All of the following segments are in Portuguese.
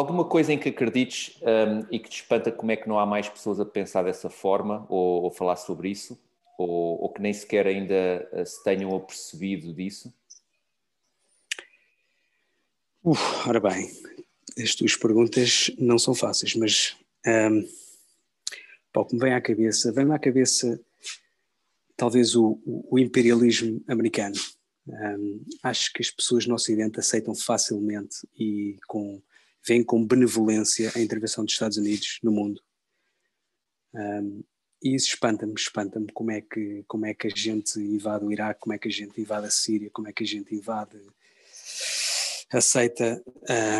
Alguma coisa em que acredites um, e que te espanta como é que não há mais pessoas a pensar dessa forma ou, ou falar sobre isso? Ou, ou, que nem sequer ainda uh, se tenham apercebido disso? Uf, ora bem, as tuas perguntas não são fáceis, mas um, o que me vem à cabeça, vem-me à cabeça talvez o, o imperialismo americano. Um, acho que as pessoas no Ocidente aceitam facilmente e com veem com benevolência a intervenção dos Estados Unidos no mundo. Um, e isso espanta-me, espanta-me como é, que, como é que a gente invade o Iraque, como é que a gente invade a Síria, como é que a gente invade, aceita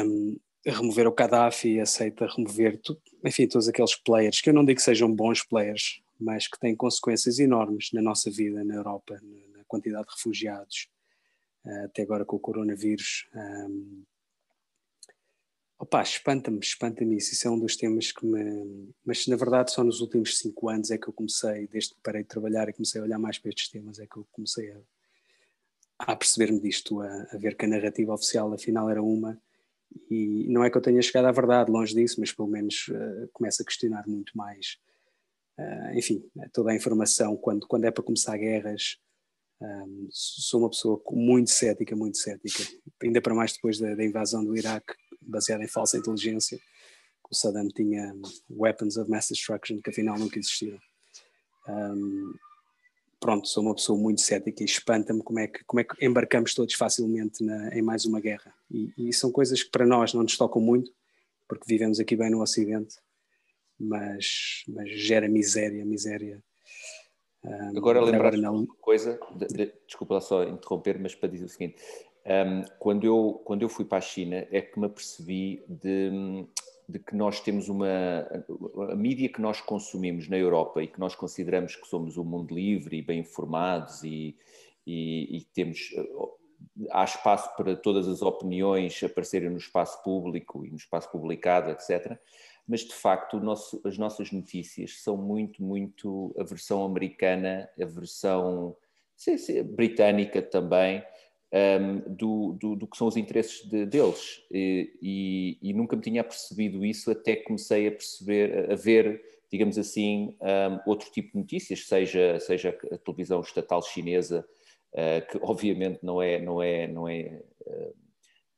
um, remover o Gaddafi, aceita remover, tudo, enfim, todos aqueles players, que eu não digo que sejam bons players, mas que têm consequências enormes na nossa vida na Europa, na, quantidade de refugiados, uh, até agora com o coronavírus. Um, Opa, espanta-me, espanta-me isso. Isso é um dos temas que me. Mas na verdade, só nos últimos cinco anos é que eu comecei, desde que parei de trabalhar e comecei a olhar mais para estes temas, é que eu comecei a, a perceber-me disto, a, a, ver que a narrativa oficial afinal era uma. E não é que eu tenha chegado à verdade, longe disso, mas pelo menos uh, começo a questionar muito mais. Uh, enfim, toda a informação, quando, quando é para começar guerras, um, sou uma pessoa muito cética, muito cética. Ainda para mais depois da, da invasão do Iraque baseada em falsa inteligência, que o Saddam tinha weapons of mass destruction que afinal nunca existiram. Um, pronto, sou uma pessoa muito cética e espanta-me como é que, como é que embarcamos todos facilmente na, em mais uma guerra. E, e, são coisas que para nós não nos tocam muito, porque vivemos aqui bem no Ocidente, mas, mas gera miséria, miséria. Um, agora lembrar uma coisa, de, de, desculpa lá só interromper, mas para dizer o seguinte, um, quando, eu, quando eu fui para a China é que me apercebi de, de que nós temos uma. A mídia que nós consumimos na Europa e que nós consideramos que somos um mundo livre e bem informados e, e, e temos. Há espaço para todas as opiniões aparecerem no espaço público e no espaço publicado, etc. Mas, de facto, nosso, as nossas notícias são muito, muito a versão americana, a versão sei, sei, britânica também, um, do, do, do, que são os interesses de, deles. E, e, e, nunca me tinha percebido isso até que comecei a perceber, a ver, digamos assim, um, outro tipo de notícias, seja, seja a televisão estatal chinesa, uh, que obviamente não é, não é, não é uh,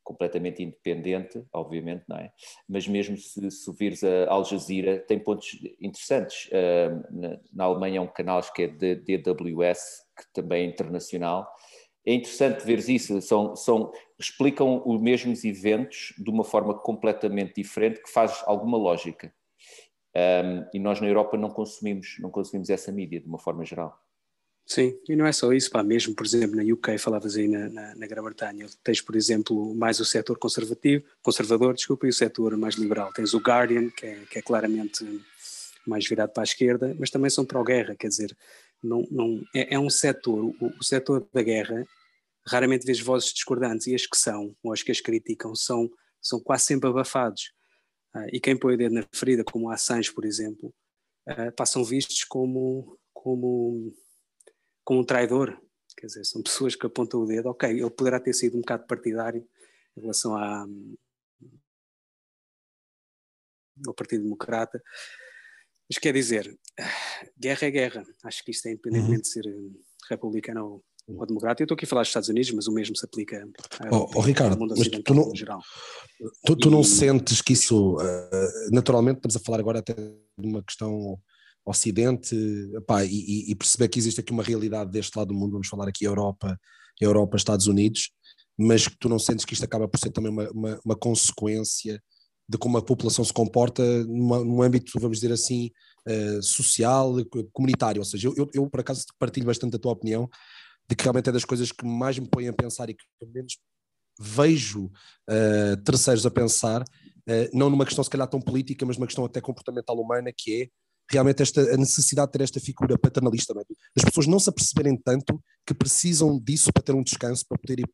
completamente independente, obviamente, não é? Mas mesmo se, se vires a Al Jazeera, tem pontos interessantes. Uh, na, na, Alemanha é um canal que é DWS, que também é internacional, é interessante ver isso, são, são, explicam os mesmos eventos de uma forma completamente diferente que faz alguma lógica. Um, e nós na Europa não consumimos, não consumimos essa mídia de uma forma geral. Sim, e não é só isso, pá, mesmo por exemplo na UK, falavas aí na, na, na Grã-Bretanha, tens por exemplo mais o setor conservativo, conservador, desculpa, e o setor mais liberal. Tens o Guardian, que é, que é claramente mais virado para a esquerda, mas também são pró-guerra, quer dizer, não, não, é, é um setor, o, o setor da guerra, raramente vês vozes discordantes e as que são, ou as que as criticam, são, são quase sempre abafados. Uh, e quem põe o dedo na ferida, como a Assange, por exemplo, uh, passam vistos como, como, como um traidor. Quer dizer, são pessoas que apontam o dedo, ok, ele poderá ter sido um bocado partidário em relação à, ao Partido Democrata, mas quer dizer, guerra é guerra. Acho que isto é independentemente uhum. de ser eh, republicano ou, ou democrata. Eu estou aqui a falar dos Estados Unidos, mas o mesmo se aplica oh, oh, Ricardo, ao mundo tu não, geral. Tu, tu e... não sentes que isso, uh, naturalmente, estamos a falar agora até de uma questão Ocidente, epá, e, e, perceber que existe aqui uma realidade deste lado do mundo, vamos falar aqui Europa, Europa, Estados Unidos, mas que tu não sentes que isto acaba por ser também uma, uma, uma consequência de como a população se comporta num âmbito, vamos dizer assim, uh, social, comunitário. Ou seja, eu, eu, eu, por acaso partilho bastante da tua opinião de que realmente é das coisas que mais me põem a pensar e que menos vejo uh, terceiros a pensar, uh, não numa questão se calhar tão política, mas numa questão até comportamental humana, que é realmente esta, a necessidade de ter esta figura paternalista, é? as pessoas não se aperceberem tanto que precisam disso para ter um descanso, para poder ir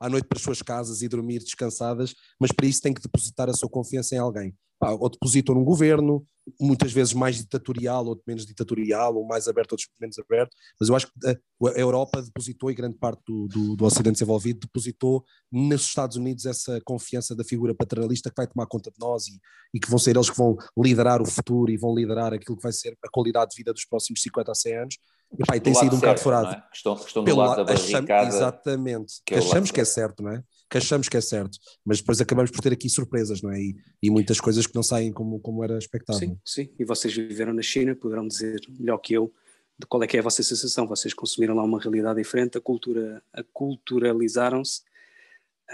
à noite para as suas casas e dormir descansadas, mas para isso têm que depositar a sua confiança em alguém. ou depositam num governo, muitas vezes mais ditatorial, ou menos ditatorial, ou mais aberto, ou menos aberto, mas eu acho que a, a Europa depositou, e grande parte do, do, do, Ocidente desenvolvido, depositou nos Estados Unidos essa confiança da figura paternalista que vai tomar conta de nós e, e que vão ser eles que vão liderar o futuro e vão liderar aquilo que vai ser a qualidade de vida dos próximos 50 a 100 anos. E pá, tem sido um bocado furado. É? Que estão, estão do lado da barricada. Exatamente, que, que achamos que é certo, não é? que achamos que é certo, mas depois acabamos por ter aqui surpresas, não é? E, e muitas coisas que não saem como, como era expectável. Sim, sim, e vocês viveram na China, poderão dizer melhor que eu de qual é que é a vossa sensação, vocês consumiram lá uma realidade diferente, a cultura, a culturalizaram-se,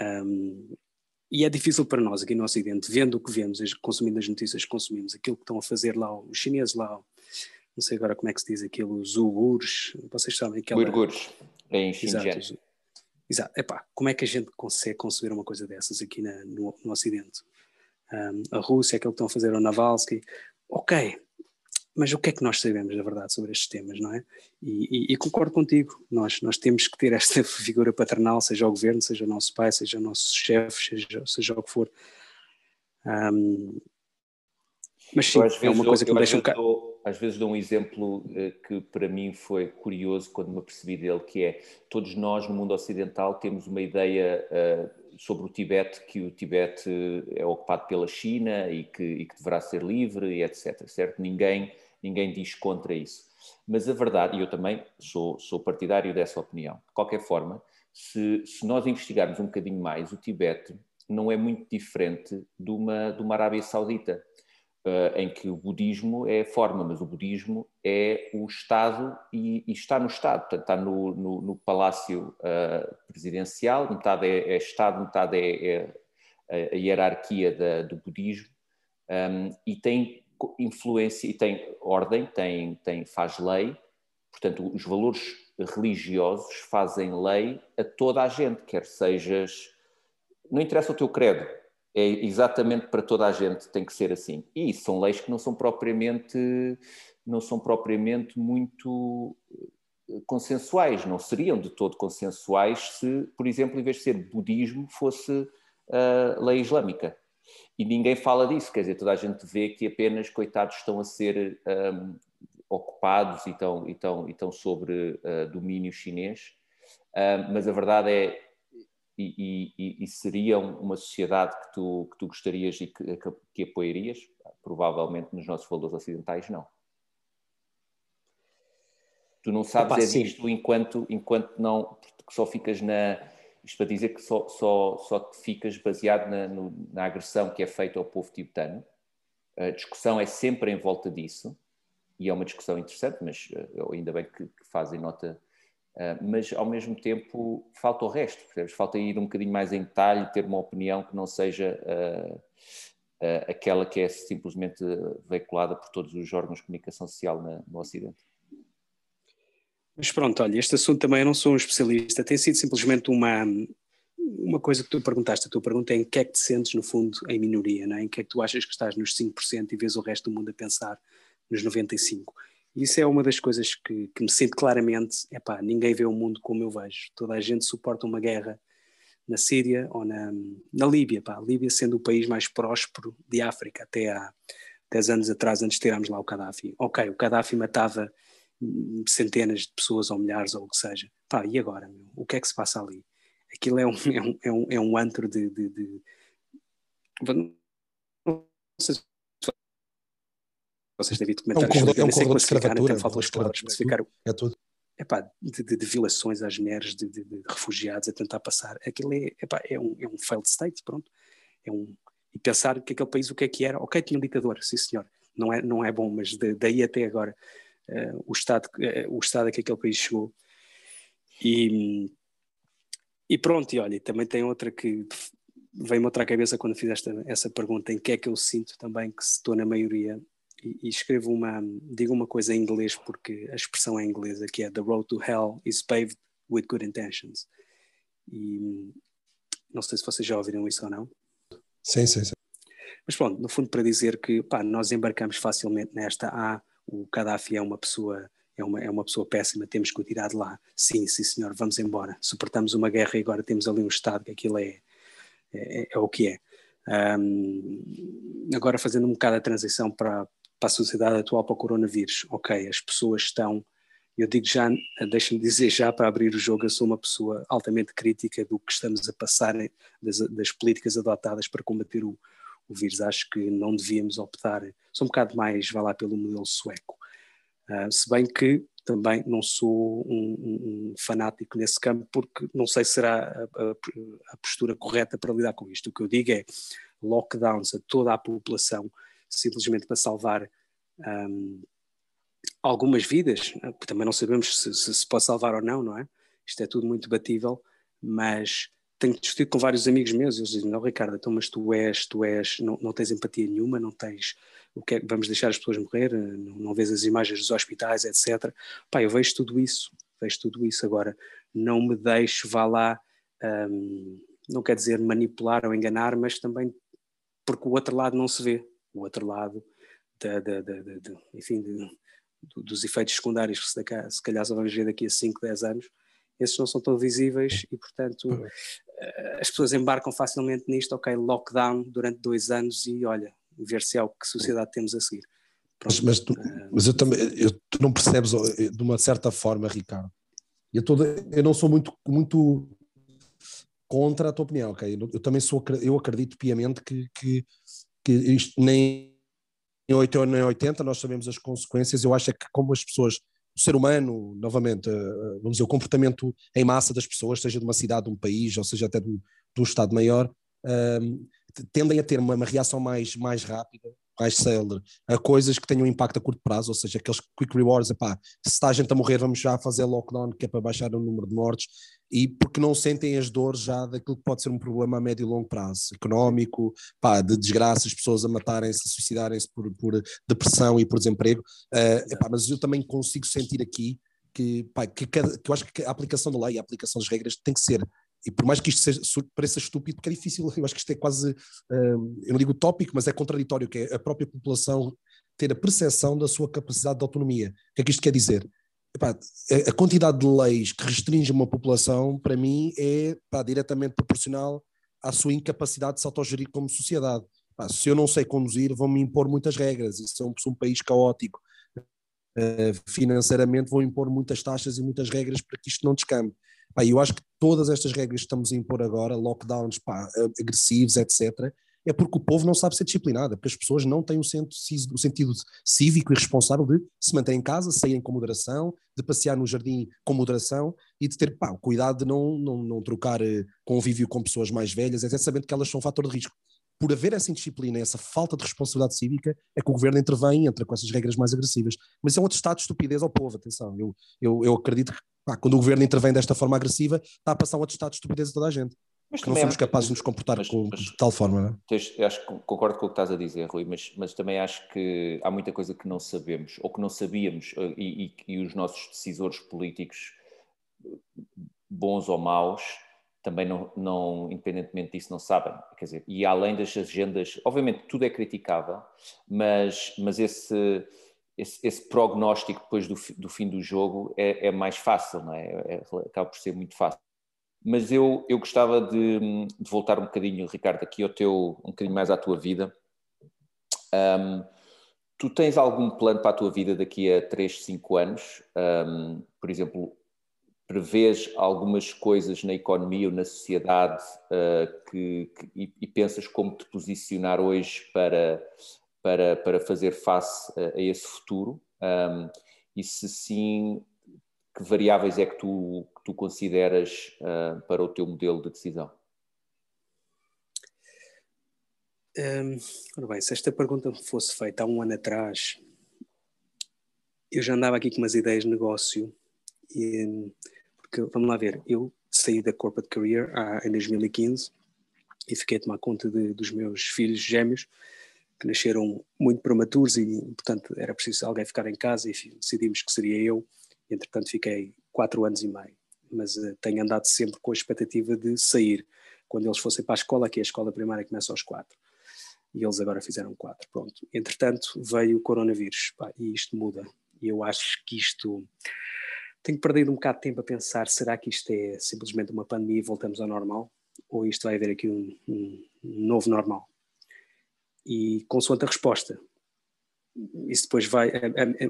um, e é difícil para nós aqui no Ocidente, vendo o que vemos, consumindo as notícias que consumimos, aquilo que estão a fazer lá os chineses lá, não sei agora como é que se diz aquilo, os uigures, vocês sabem que Uigures, em Xinjiang. Exato, Exato. Epá, como é que a gente consegue conceber uma coisa dessas aqui na, no, no, Ocidente? Um, a Rússia, aquilo que estão a fazer o Navalsky, ok, mas o que é que nós sabemos, na verdade, sobre estes temas, não é? E, e, e, concordo contigo, nós, nós temos que ter esta figura paternal, seja o governo, seja o nosso pai, seja o nosso chefe, seja, seja o que for. Um, mas sim, é uma coisa que me deixa um bocado às vezes dou um exemplo uh, que para mim foi curioso quando me apercebi dele, que é todos nós no mundo ocidental temos uma ideia uh, sobre o Tibete, que o Tibete é ocupado pela China e que, e que deverá ser livre e etc, certo? Ninguém, ninguém diz contra isso. Mas a verdade, e eu também sou, sou partidário dessa opinião, de qualquer forma, se, se nós investigarmos um bocadinho mais, o Tibete não é muito diferente de uma, de uma Arábia Saudita em que o budismo é a forma, mas o budismo é o Estado e, e está no Estado, portanto, está no, no, no palácio uh, presidencial, metade é, é, Estado, metade é, é a hierarquia da, do budismo, um, e tem influência, e tem ordem, tem, tem, faz lei, portanto, os valores religiosos fazem lei a toda a gente, quer sejas. Não interessa o teu credo, é exatamente para toda a gente tem que ser assim. E são leis que não são propriamente não são propriamente muito eh, consensuais, não seriam de todo consensuais se, por exemplo, em vez de ser budismo, fosse uh, lei islâmica. E ninguém fala disso, quer dizer, toda a gente vê que apenas coitados estão a ser um, ehm, ocupados e estão, e estão, e estão sobre uh, domínio chinês, uh, mas a verdade é e, e, e, seriam uma sociedade que tu, que tu gostarias e que, que, que apoiarias? Provavelmente nos nossos valores ocidentais, não. Tu não sabes Opa, é disto enquanto, enquanto não, só ficas na. Isto para dizer que só, só, só ficas baseado na, no, na agressão que é feita ao povo tibetano. A discussão é sempre em volta disso, e é uma discussão interessante, mas uh, ainda bem que, que fazem nota mas ao mesmo tempo falta o resto, percebes? falta ir um bocadinho mais em detalhe, ter uma opinião que não seja uh, uh, aquela que é simplesmente veiculada por todos os órgãos de comunicação social na, no Ocidente. Mas pronto, olha, este assunto também eu não sou um especialista, tem sido simplesmente uma, uma coisa que tu perguntaste, a tua pergunta é em que é que te sentes no fundo em minoria, não é? em que é que tu achas que estás nos 5% e vês o resto do mundo a pensar nos 95%. Isso é uma das coisas que, que me sinto claramente, é pá, ninguém vê o mundo como eu vejo. Toda a gente suporta uma guerra na Síria ou na, na Líbia, pá. A Líbia sendo o país mais próspero de África até há 10 anos atrás, antes de tirarmos lá o Gaddafi. Ok, o Gaddafi matava centenas de pessoas ou milhares ou o que seja. Pá, e agora, meu? O que é que se passa ali? Aquilo é um, é um, é um, é um antro de, de, de... Não sei se vocês devem comentar é um corredor, é um corredor de escravatura, as especificar é tudo. Epá, de, de, de, violações às mulheres, de, de, de, refugiados a tentar passar, aquilo é, epá, é, um, é um failed state, pronto. É um, e pensar que aquele país o que é que era, ok, tinha um ditador, sim senhor, não é, não é bom, mas daí até agora uh, o, estado, uh, o estado a que aquele país chegou. E, e pronto, e olha, também tem outra que veio-me outra à cabeça quando fiz esta, essa pergunta, em que é que eu sinto também que estou na maioria e, escrevo uma, digo uma coisa em inglês porque a expressão é inglesa, que é The road to hell is paved with good intentions. E não sei se vocês já ouviram isso ou não. Sim, sim, sim. Mas pronto, no fundo para dizer que pá, nós embarcamos facilmente nesta, ah, o Gaddafi é uma pessoa é uma, é uma pessoa péssima, temos que o tirar de lá. Sim, sim senhor, vamos embora. Suportamos uma guerra e agora temos ali um Estado que aquilo é, é, é o que é. Um, agora fazendo um bocado a transição para, para a sociedade atual para o coronavírus, ok, as pessoas estão, eu digo já, deixa-me dizer já para abrir o jogo, eu sou uma pessoa altamente crítica do que estamos a passar das, das políticas adotadas para combater o, o vírus. Acho que não devíamos optar, sou um bocado mais, vá lá, pelo modelo sueco. Uh, se bem que também não sou um, um, fanático nesse campo, porque não sei se será a, a, a, postura correta para lidar com isto. O que eu digo é lockdowns a toda a população, simplesmente para salvar um, algumas vidas, também não sabemos se, se, se pode salvar ou não, não é? Isto é tudo muito batível, mas tenho discutido com vários amigos meus, eles dizem, não Ricardo, então mas tu és, tu és, não, não tens empatia nenhuma, não tens, o que é, vamos deixar as pessoas morrer, não, não vês as imagens dos hospitais, etc. Pá, eu vejo tudo isso, vejo tudo isso, agora não me deixo, vá lá, um, não quer dizer manipular ou enganar, mas também porque o outro lado não se vê, o outro lado da, da, da, da enfim, de, dos efeitos secundários que se, se calhar só vamos ver daqui a 5, 10 anos, esses não são tão visíveis e, portanto, eh, as pessoas embarcam facilmente nisto, ok, lockdown durante dois anos e olha, ver se é o que sociedade temos a seguir. Mas, mas, tu, uh, mas eu também, eu, tu não percebes eh, de uma certa forma, Ricardo. Eu, tô, eu não sou muito, muito contra a tua opinião, ok? Eu, eu também sou, eu acredito piamente que, que, que isto nem em 80 nem 80 nós sabemos as consequências. Eu acho é que como as pessoas o ser humano, novamente, eh, vamos dizer, o comportamento em massa das pessoas, seja de uma cidade, de um país, ou seja até de um, de um Estado maior, um, tendem a ter uma, uma, reação mais, mais rápida, mais célere, a coisas que tenham impacto a curto prazo, ou seja, aqueles quick rewards, epá, se está a gente a morrer, vamos já fazer lockdown, que é para baixar o número de mortes, e porque não sentem as dores já daquilo que pode ser um problema a médio e longo prazo, económico, pá, de desgraças, pessoas a matarem-se, a suicidarem-se por, por, depressão e por desemprego. Uh, epá, mas eu também consigo sentir aqui que, pá, que, cada, que eu acho que a aplicação da lei, a aplicação das regras tem que ser e por mais que isto seja, pareça estúpido, porque é difícil, eu acho que isto é quase, uh, eu não digo tópico, mas é contraditório, que é a própria população ter a percepção da sua capacidade de autonomia. O que é que isto quer dizer? Epá, a quantidade de leis que restringe uma população, para mim, é epá, diretamente proporcional à sua incapacidade de se autogerir como sociedade. Epá, se eu não sei conduzir, vão-me impor muitas regras. E se eu sou um país caótico uh, financeiramente, vão impor muitas taxas e muitas regras para que isto não descambe. Eu acho que todas estas regras que estamos a impor agora, lockdowns pá, agressivos, etc., é porque o povo não sabe ser disciplinado, é porque as pessoas não têm o, o sentido cívico e responsável de se manter em casa, saírem com moderação, de passear no jardim com moderação e de ter pá, cuidado de não, não, não trocar eh, convívio com pessoas mais velhas, é sabendo que elas são um fator de risco. Por haver essa indisciplina, essa falta de responsabilidade cívica, é que o governo intervém e entra com essas regras mais agressivas. Mas é um atestado de estupidez ao povo, atenção. Eu, eu, eu acredito que pá, quando o governo intervém desta forma agressiva, está a passar um atestado de estupidez a toda a gente. Mas que não somos capazes de nos comportar mas, com, mas, de tal forma, não é? Tens, acho que concordo com o que estás a dizer, Rui, mas, mas também acho que há muita coisa que não sabemos, ou que não sabíamos, eh, e, e, e os nossos decisores políticos, bons ou maus, também não, não, independentemente disso, não sabem. Quer dizer, e além das agendas, obviamente tudo é criticável, mas, mas esse, esse, esse prognóstico depois do, do fim do jogo é, é mais fácil, não é? é? Acaba por ser muito fácil. Mas eu, eu gostava de, de, voltar um bocadinho, Ricardo, aqui ao teu, um bocadinho mais à tua vida. Um, tu tens algum plano para a tua vida daqui a 3, 5 anos? Um, por exemplo, prevês algumas coisas na economia ou na sociedade uh, que, que e, e, pensas como te posicionar hoje para, para, para fazer face a, a esse futuro? Um, e se sim, que variáveis é que tu, que tu consideras uh, para o teu modelo de decisão? Um, ora bem, se esta pergunta fosse feita há um ano atrás, eu já andava aqui com umas ideias de negócio, e, porque vamos lá ver, eu saí da corporate career ah, em 2015 e fiquei a tomar conta de, dos meus filhos gêmeos, que nasceram muito prematuros e, portanto, era preciso alguém ficar em casa e decidimos que seria eu entretanto fiquei quatro anos e meio, mas uh, tenho andado sempre com a expectativa de sair. Quando eles fossem para a escola, que a escola primária começa aos quatro, e eles agora fizeram quatro, pronto. Entretanto veio o coronavírus, pá, e isto muda, e eu acho que isto... Tenho perdido um bocado de tempo a pensar, será que isto é simplesmente uma pandemia e voltamos ao normal? Ou isto vai haver aqui um, um, novo normal? e consoante a resposta. Isso depois vai,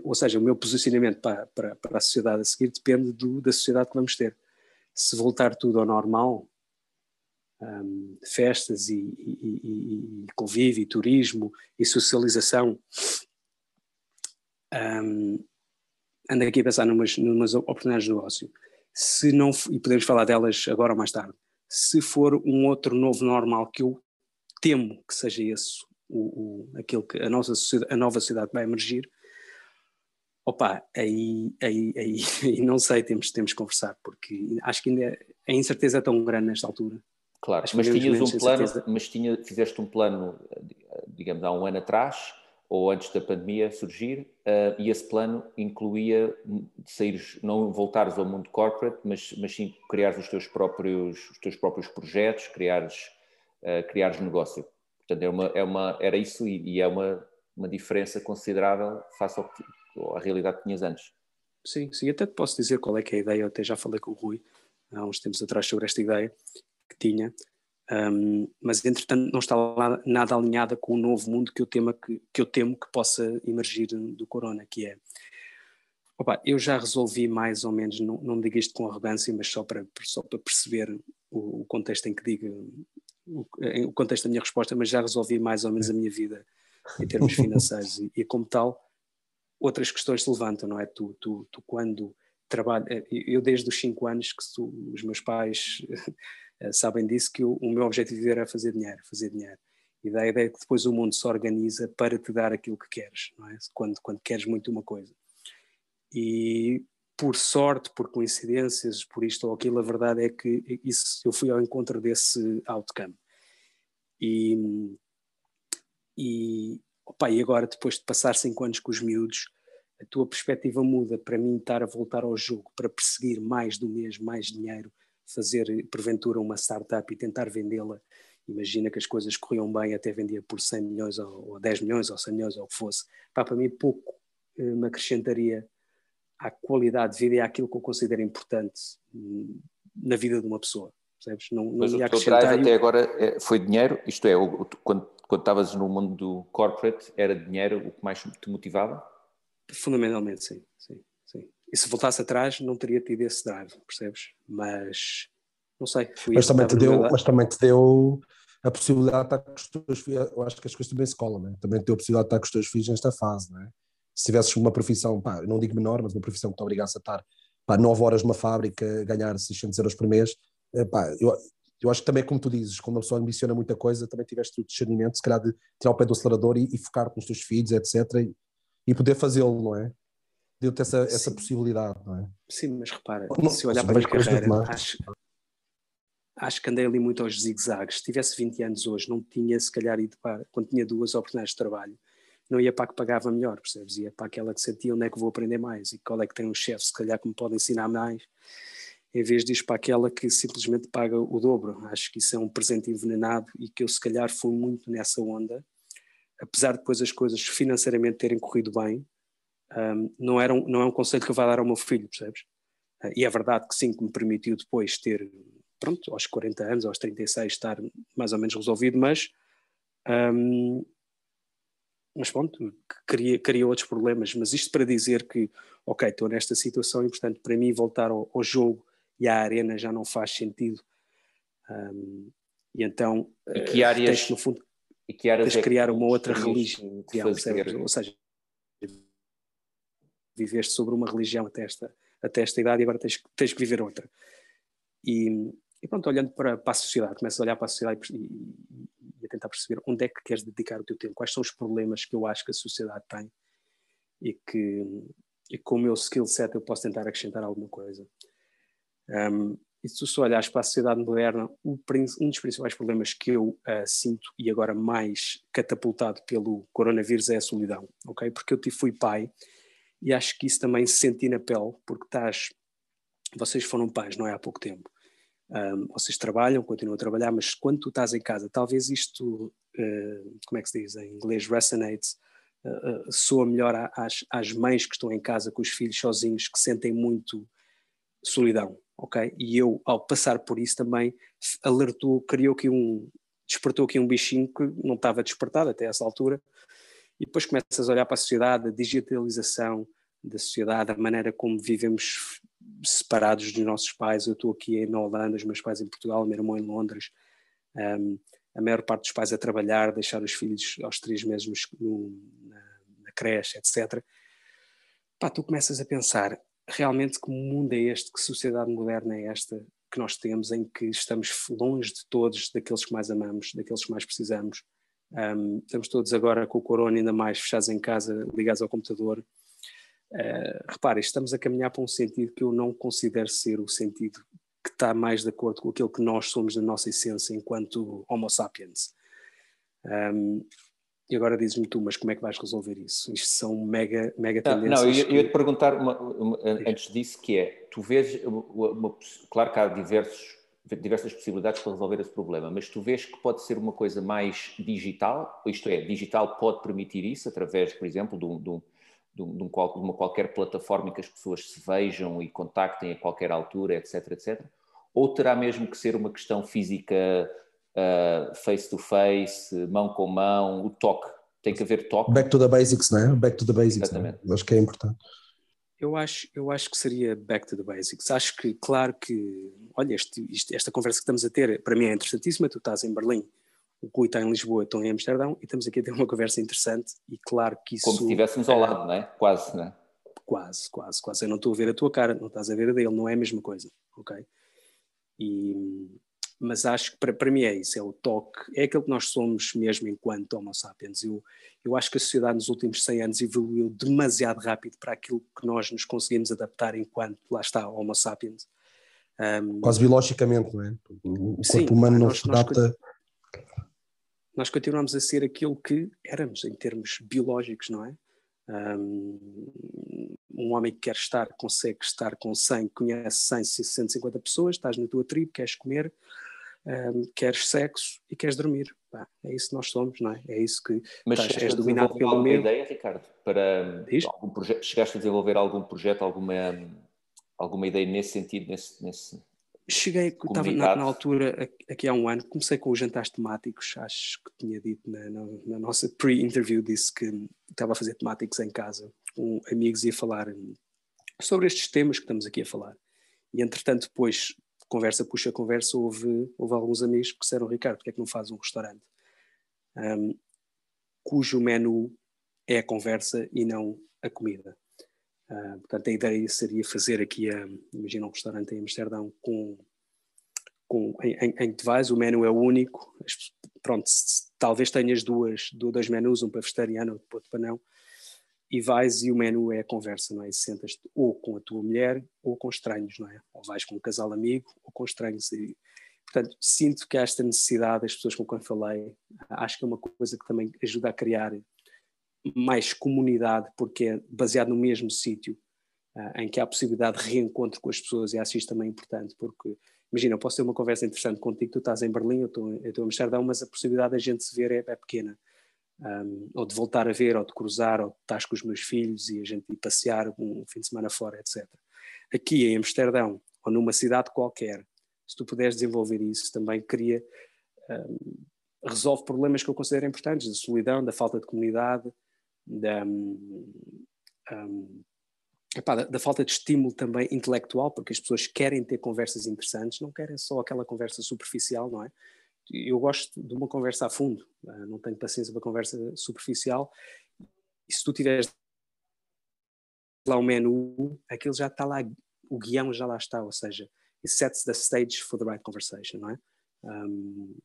ou seja, o meu posicionamento para, para, para a sociedade a seguir depende do, da sociedade que vamos ter. Se voltar tudo ao normal, um, festas e, e, e, e, convívio, e turismo e socialização, um, ando aqui a pensar numas, numas oportunidades de negócio. Se não, e podemos falar delas agora ou mais tarde, se for um outro novo normal que eu temo que seja esse o, o, aquilo que a, nossa a nova sociedade vai emergir, opa, aí, aí, aí, aí, não sei, temos, temos que conversar, porque acho que ainda é, a incerteza é tão grande nesta altura. Claro, mas tinhas um plano, mas tinha, fizeste um plano, digamos, há um ano atrás, ou antes da pandemia surgir, uh, e esse plano incluía saíres, não voltares ao mundo corporate, mas, mas sim criares os teus próprios, os teus próprios projetos, criares, uh, criares negócio. Portanto, é uma, é uma, era isso e, e é uma, uma diferença considerável face ao à realidade que tinhas antes. Sim, sim, até te posso dizer qual é que é a ideia, eu até já falei com o Rui há uns tempos atrás sobre esta ideia que tinha, um, mas entretanto não está lá nada alinhada com o novo mundo que eu, temo que, que eu temo que possa emergir do corona, que é opa, eu já resolvi mais ou menos, não, não digo isto com arrogância, mas só para, só para perceber o, o contexto em que digo o, o contexto da minha resposta, mas já resolvi mais ou menos a minha vida em termos financeiros e, e como tal outras questões se levantam, não é? Tu, tu, tu quando trabalho, eu desde os 5 anos que tu, os meus pais Eh, sabem disso que o, o, meu objetivo era fazer dinheiro, fazer dinheiro. E da ideia que depois o mundo se organiza para te dar aquilo que queres, não é? Quando, quando queres muito uma coisa. E por sorte, por coincidências, por isto ou aquilo, a verdade é que isso, eu fui ao encontro desse outcome. E, e, opa, e agora, depois de passar cinco anos com os miúdos, a tua perspectiva muda para mim estar a voltar ao jogo, para perseguir mais do mesmo, mais dinheiro, fazer porventura uma startup e tentar vendê-la, imagina que as coisas corriam bem, até vendia por 100 milhões ou, ou 10 milhões ou 100 milhões ou o que fosse. Pá, para mim pouco eh, me acrescentaria à qualidade de vida e àquilo que eu considero importante hum, na vida de uma pessoa. Percebes? Não, não Mas o teu drive até agora é, foi dinheiro, isto é, quando, quando estavas no mundo do corporate, era dinheiro o que mais te motivava? Fundamentalmente, sim. sim. E se voltasse atrás, não teria tido esse drive, percebes? Mas não sei. mas, também te deu, mas também te deu a possibilidade de estar com os teus filhos. Eu acho que as coisas também se colam, né? também te deu a possibilidade de estar com os teus filhos nesta fase. Né? Se tivesses uma profissão, pá, não digo menor, mas uma profissão que te obrigasse a estar pá, 9 horas numa fábrica, ganhar 600 euros por mês, eh, pá, eu, eu acho que também, como tu dizes, quando a pessoa ambiciona muita coisa, também tiveste o discernimento, se calhar, de tirar o pé do acelerador e, e focar nos teus filhos, etc. E, e poder fazê-lo, não é? Deu-te essa, essa possibilidade, não é? Sim, mas repara, não, se olhar para a carreira, acho, acho que andei ali muito aos zigzags. Se tivesse 20 anos hoje, não tinha se calhar ido para, quando tinha duas oportunidades de trabalho, não ia para a que pagava melhor, percebes? Ia para aquela que sentia onde é que vou aprender mais e qual é que tem um chefe, se calhar, que me pode ensinar mais, em vez de ir para aquela que simplesmente paga o dobro. Acho que isso é um presente envenenado e que eu, se calhar, fui muito nessa onda, apesar de depois as coisas financeiramente terem corrido bem, um, não, era um, não é um conselho que eu vá dar ao meu filho, percebes? Uh, e é verdade que sim, que me permitiu depois ter, pronto, aos 40 anos, aos 36, estar mais ou menos resolvido, mas, um, mas pronto, cria, cria outros problemas. Mas isto para dizer que, ok, estou nesta situação e, portanto, para mim voltar ao, ao jogo e à arena já não faz sentido. Um, e então, e que áreas, tens, no fundo, e que áreas tens é criar uma outra religião, ou seja, viveste sobre uma religião até esta, até esta idade e agora tens, tens que viver outra. E, e pronto, olhando para, para a sociedade, começas a olhar para a sociedade e, e, e, a tentar perceber onde é que queres dedicar o teu tempo, quais são os problemas que eu acho que a sociedade tem e que e com o meu skill set eu posso tentar acrescentar alguma coisa. Um, e se tu olhares para a sociedade moderna, um dos principais problemas que eu uh, sinto e agora mais catapultado pelo coronavírus é a solidão, ok? Porque eu fui pai e acho que isso também se senti na pele, porque estás, vocês foram pais, não é há pouco tempo, um, vocês trabalham, continuam a trabalhar, mas quando tu estás em casa, talvez isto, uh, como é que se diz em inglês, resonates, uh, uh, soa melhor às, às mães que estão em casa com os filhos sozinhos, que sentem muito solidão, ok? E eu, ao passar por isso também, alertou, criou aqui um, despertou aqui um bichinho que não estava despertado até essa altura, e depois começas a olhar para a sociedade, a digitalização da sociedade, a maneira como vivemos separados dos nossos pais. Eu estou aqui na Holanda, os meus pais em Portugal, meu irmão em Londres. Um, a maior parte dos pais a trabalhar, deixar os filhos aos três meses no, na, na, creche, etc. Pá, tu começas a pensar realmente que mundo é este, que sociedade moderna é esta que nós temos, em que estamos longe de todos, daqueles que mais amamos, daqueles que mais precisamos. Um, estamos todos agora com o corona ainda mais fechados em casa, ligados ao computador. Uh, repare, estamos a caminhar para um sentido que eu não considero ser o sentido que está mais de acordo com aquilo que nós somos na nossa essência enquanto Homo sapiens. Um, e agora dizes-me tu, mas como é que vais resolver isso? Isto são mega, mega tendências. Não, eu, ia te perguntar uma, uma, antes disso, que é, tu vês, uma, uma, claro que há diversos, diversas possibilidades para resolver esse problema, mas tu vês que pode ser uma coisa mais digital, isto é, digital pode permitir isso através, por exemplo, de, um, de, um, de, um, de uma qualquer plataforma em que as pessoas se vejam e contactem a qualquer altura, etc, etc, ou terá mesmo que ser uma questão física uh, face to face, mão com mão, o toque. Tem que haver toque. Back to the basics, não é? Back to the basics. É? Exatamente. Acho que é importante. Eu acho, eu acho que seria back to the basics. Acho que, claro que, olha, este, este, esta conversa que estamos a ter, para mim é interessantíssima. Tu estás em Berlim, o Rui está em Lisboa, estou em Amsterdão e estamos aqui a ter uma conversa interessante. E claro que isso. Como se estivéssemos ao lado, não é? Quase, não é? Quase, quase, quase. Eu não estou a ver a tua cara, não estás a ver a dele, não é a mesma coisa, ok? E, mas acho que para, para mim é isso, é o toque, é aquilo que nós somos mesmo enquanto Homo sapiens. Eu, eu acho que a sociedade nos últimos 100 anos evoluiu demasiado rápido para aquilo que nós nos conseguimos adaptar enquanto, lá está, Homo sapiens. Um, Quase biologicamente, não é? O corpo sim, humano não se adapta. Nós continuamos a ser aquilo que éramos em termos biológicos, não é? Um, um homem que quer estar, consegue estar com 100, conhece 100, 150 pessoas, estás na tua tribo, queres comer, um, queres sexo e queres dormir. é isso que nós somos, não é? É isso que Mas estás, és dominado pelo alguma medo. ideia, Ricardo, para Diz? algum projeto, chegaste a desenvolver algum projeto, alguma, alguma ideia nesse sentido, nesse, nesse Cheguei, estava na, na, altura, aqui há um ano, comecei com os jantares temáticos, acho que tinha dito na, na, na nossa pre-interview, disse que estava a fazer temáticos em casa, com amigos e a falar sobre estes temas que estamos aqui a falar. E entretanto, depois, conversa puxa conversa, houve, houve alguns amigos que disseram, Ricardo, porque é que não faz um restaurante? Um, cujo menu é a conversa e não a comida. Uh, portanto, a ideia seria fazer aqui, a, imagina um restaurante em Amsterdão com, com, em, em, vais, o menu é único, pronto, se, talvez tenhas duas, dois menus, um para vegetariano, outro para não, e vais e o menu é a conversa, não é? Sentas-te ou com a tua mulher ou com estranhos, não é? Ou vais com um casal amigo ou com estranhos. E, portanto, sinto que há esta necessidade, as pessoas com quem falei, acho que é uma coisa que também ajuda a criar mais comunidade, porque é baseado no mesmo sítio, uh, em que há possibilidade de reencontro com as pessoas, e acho isto também importante, porque imagina, eu posso ter uma conversa interessante contigo, tu estás em Berlim, eu estou, eu estou em Amsterdão, mas a possibilidade da gente se ver é, é pequena. Um, ou de voltar a ver, ou de cruzar, ou de estar com os meus filhos e a gente ir passear um fim de semana fora, etc. Aqui em Amsterdão, ou numa cidade qualquer, se tu puderes desenvolver isso, também cria, um, resolve problemas que eu considero importantes, da solidão, da falta de comunidade, da, um, epá, da, da, falta de estímulo também intelectual, porque as pessoas querem ter conversas interessantes, não querem só aquela conversa superficial, não é? Eu gosto de uma conversa a fundo, uh, não tenho paciência para conversa superficial. E se tu tiveres lá o menu, aquilo já está lá, o guião já lá está, ou seja, it sets the stage for the right conversation, não é? Um,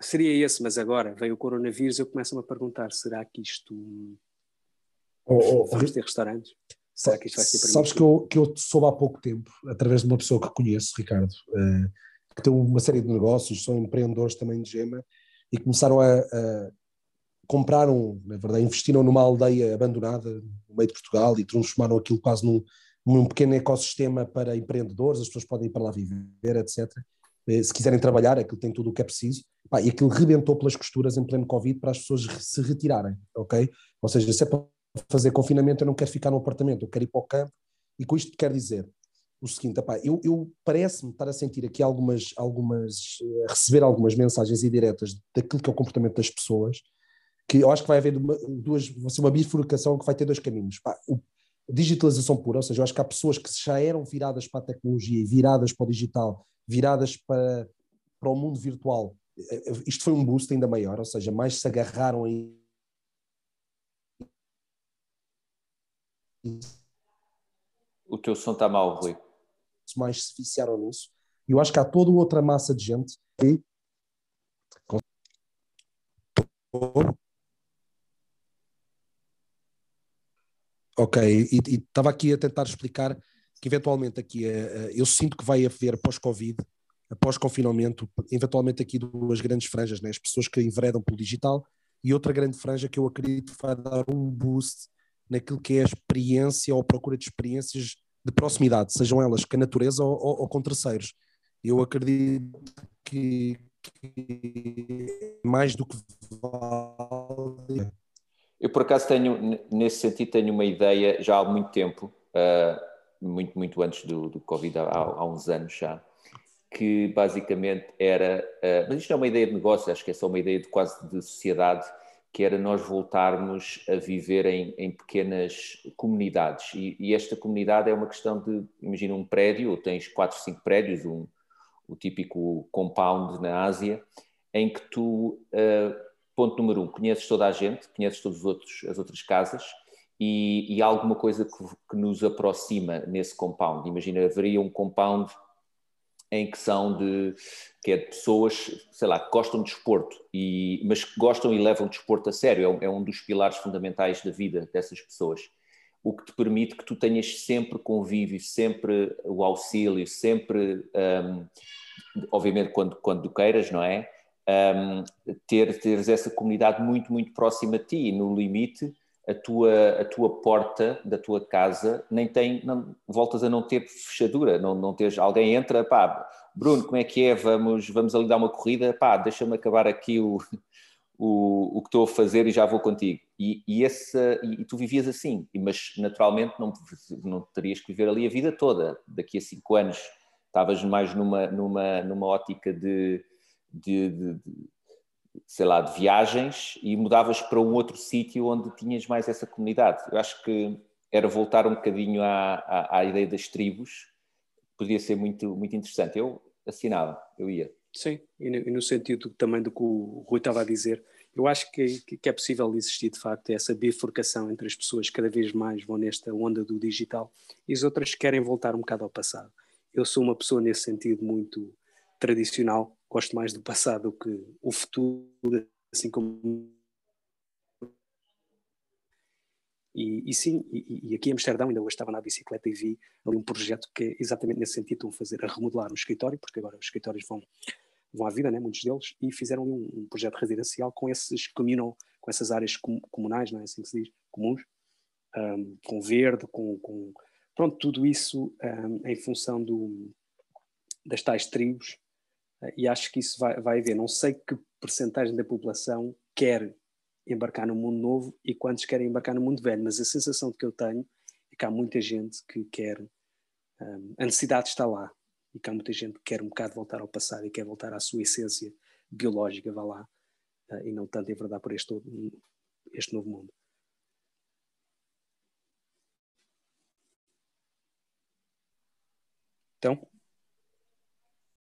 seria esse, mas agora veio o coronavírus eu começo-me a perguntar, será que isto oh, oh, vamos ter restaurantes? Será que isto vai ser permitido? Sabes que eu, que eu soube há pouco tempo, através de uma pessoa que conheço, Ricardo, uh, que tem uma série de negócios, são empreendedores também de gema, e começaram a, a compraram, na verdade, investiram numa aldeia abandonada no meio de Portugal e transformaram aquilo quase num, num pequeno ecossistema para empreendedores, as pessoas podem ir para lá viver, etc. Eh, se quiserem trabalhar, aquilo tem tudo o que é preciso. Pá, e aquilo rebentou pelas costuras em pleno Covid para as pessoas se retirarem, ok? Ou seja, se é para fazer confinamento, eu não quero ficar no apartamento, eu quero ir para o campo. E com isto quer dizer, o seguinte, eu, eu parece-me estar a sentir aqui algumas, algumas, a receber algumas mensagens indiretas daquilo que é o comportamento das pessoas, que eu acho que vai haver uma, duas, vai ser uma bifurcação que vai ter dois caminhos. Pá, o, digitalização pura, ou seja, eu acho que há pessoas que já eram viradas para a tecnologia, viradas para o digital, viradas para, para o mundo virtual. Eh, eh, isto foi um boost ainda maior, ou seja, mais se agarraram aí. O teu som está mal, Rui. Mais se viciaram nisso. E eu acho que há toda outra massa de gente que Ok, e estava aqui a tentar explicar que eventualmente aqui uh, eu sinto que vai haver pós-Covid, após confinamento, eventualmente aqui duas grandes franjas, né? as pessoas que enveredam pelo digital e outra grande franja que eu acredito vai dar um boost naquilo que é a experiência ou procura de experiências de proximidade, sejam elas com a natureza ou, ou, ou com terceiros. Eu acredito que, que mais do que vale eu, por acaso, tenho, nesse sentido, tenho uma ideia já há muito tempo, uh, muito, muito antes do, do Covid, há, há, uns anos já, que basicamente era. Uh, mas isto é uma ideia de negócio, acho que é só uma ideia de quase de sociedade, que era nós voltarmos a viver em, em pequenas comunidades. E, e, esta comunidade é uma questão de, imagina um prédio, tens quatro, cinco prédios, um, o típico compound na Ásia, em que tu. Uh, ponto número um, conheces toda a gente, conheces todas as outras casas e, e alguma coisa que, que, nos aproxima nesse compound. Imagina, haveria um compound em que são de, que é de pessoas, sei lá, que gostam de desporto, e, mas que gostam e levam o desporto a sério, é um, é um dos pilares fundamentais da vida dessas pessoas. O que te permite que tu tenhas sempre convívio, sempre o auxílio, sempre, um, obviamente quando, quando queiras, não é? um, ter, teres essa comunidade muito, muito próxima a ti e no limite a tua, a tua porta da tua casa nem tem, não, voltas a não ter fechadura, não, não tens, alguém entra, pá, Bruno, como é que é, vamos, vamos ali dar uma corrida, pá, deixa-me acabar aqui o, o, o que estou a fazer e já vou contigo. E, e, esse, e, tu vivias assim, mas naturalmente não, não terias que viver ali a vida toda, daqui a cinco anos estavas mais numa, numa, numa ótica de de, de, de, sei lá, de viagens e mudavas para um outro sítio onde tinhas mais essa comunidade. Eu acho que era voltar um bocadinho à, à, à ideia das tribos, podia ser muito, muito interessante. Eu assinava, eu ia. Sim, e no, e no sentido também do que o Rui estava a dizer, eu acho que, que, é possível existir de facto essa bifurcação entre as pessoas que cada vez mais vão nesta onda do digital e as outras que querem voltar um bocado ao passado. Eu sou uma pessoa nesse sentido muito tradicional, gosto mais do passado do que o futuro, assim como. E, e sim, e, e, aqui em Amsterdão, ainda hoje estava na bicicleta e vi ali um projeto que é exatamente nesse sentido, estão a fazer, a remodelar um escritório, porque agora os escritórios vão, vão à vida, né, muitos deles, e fizeram um, um projeto residencial com esses communal, com essas áreas comunais, não é assim que se diz, comuns, um, com verde, com, com, pronto, tudo isso um, em função do, das tais tribos e acho que isso vai, vai haver. Não sei que percentagem da população quer embarcar no mundo novo e quantos querem embarcar no mundo velho, mas a sensação que eu tenho é que há muita gente que quer, um, a necessidade está lá, e que há muita gente que quer um bocado voltar ao passado e quer voltar à sua essência biológica, vá lá, uh, e não tanto em verdade por este, este novo mundo. Então,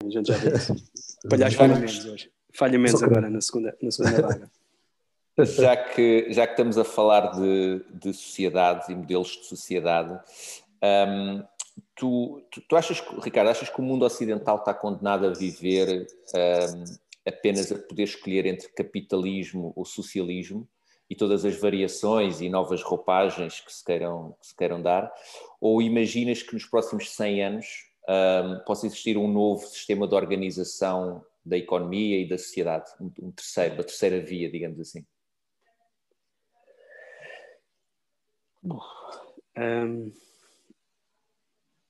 a gente já viu isso. Palhares falha menos hoje. Falha menos agora na segunda, na segunda vaga. Já que, já que estamos a falar de, de sociedades e modelos de sociedade, um, tu, tu, tu, achas, Ricardo, achas que o mundo ocidental está condenado a viver um, apenas a poder escolher entre capitalismo ou socialismo e todas as variações e novas roupagens que se queiram, que se queiram dar? Ou imaginas que nos próximos 100 anos um, possa existir um novo sistema de organização da economia e da sociedade, um, terceiro, uma terceira via, digamos assim? Um,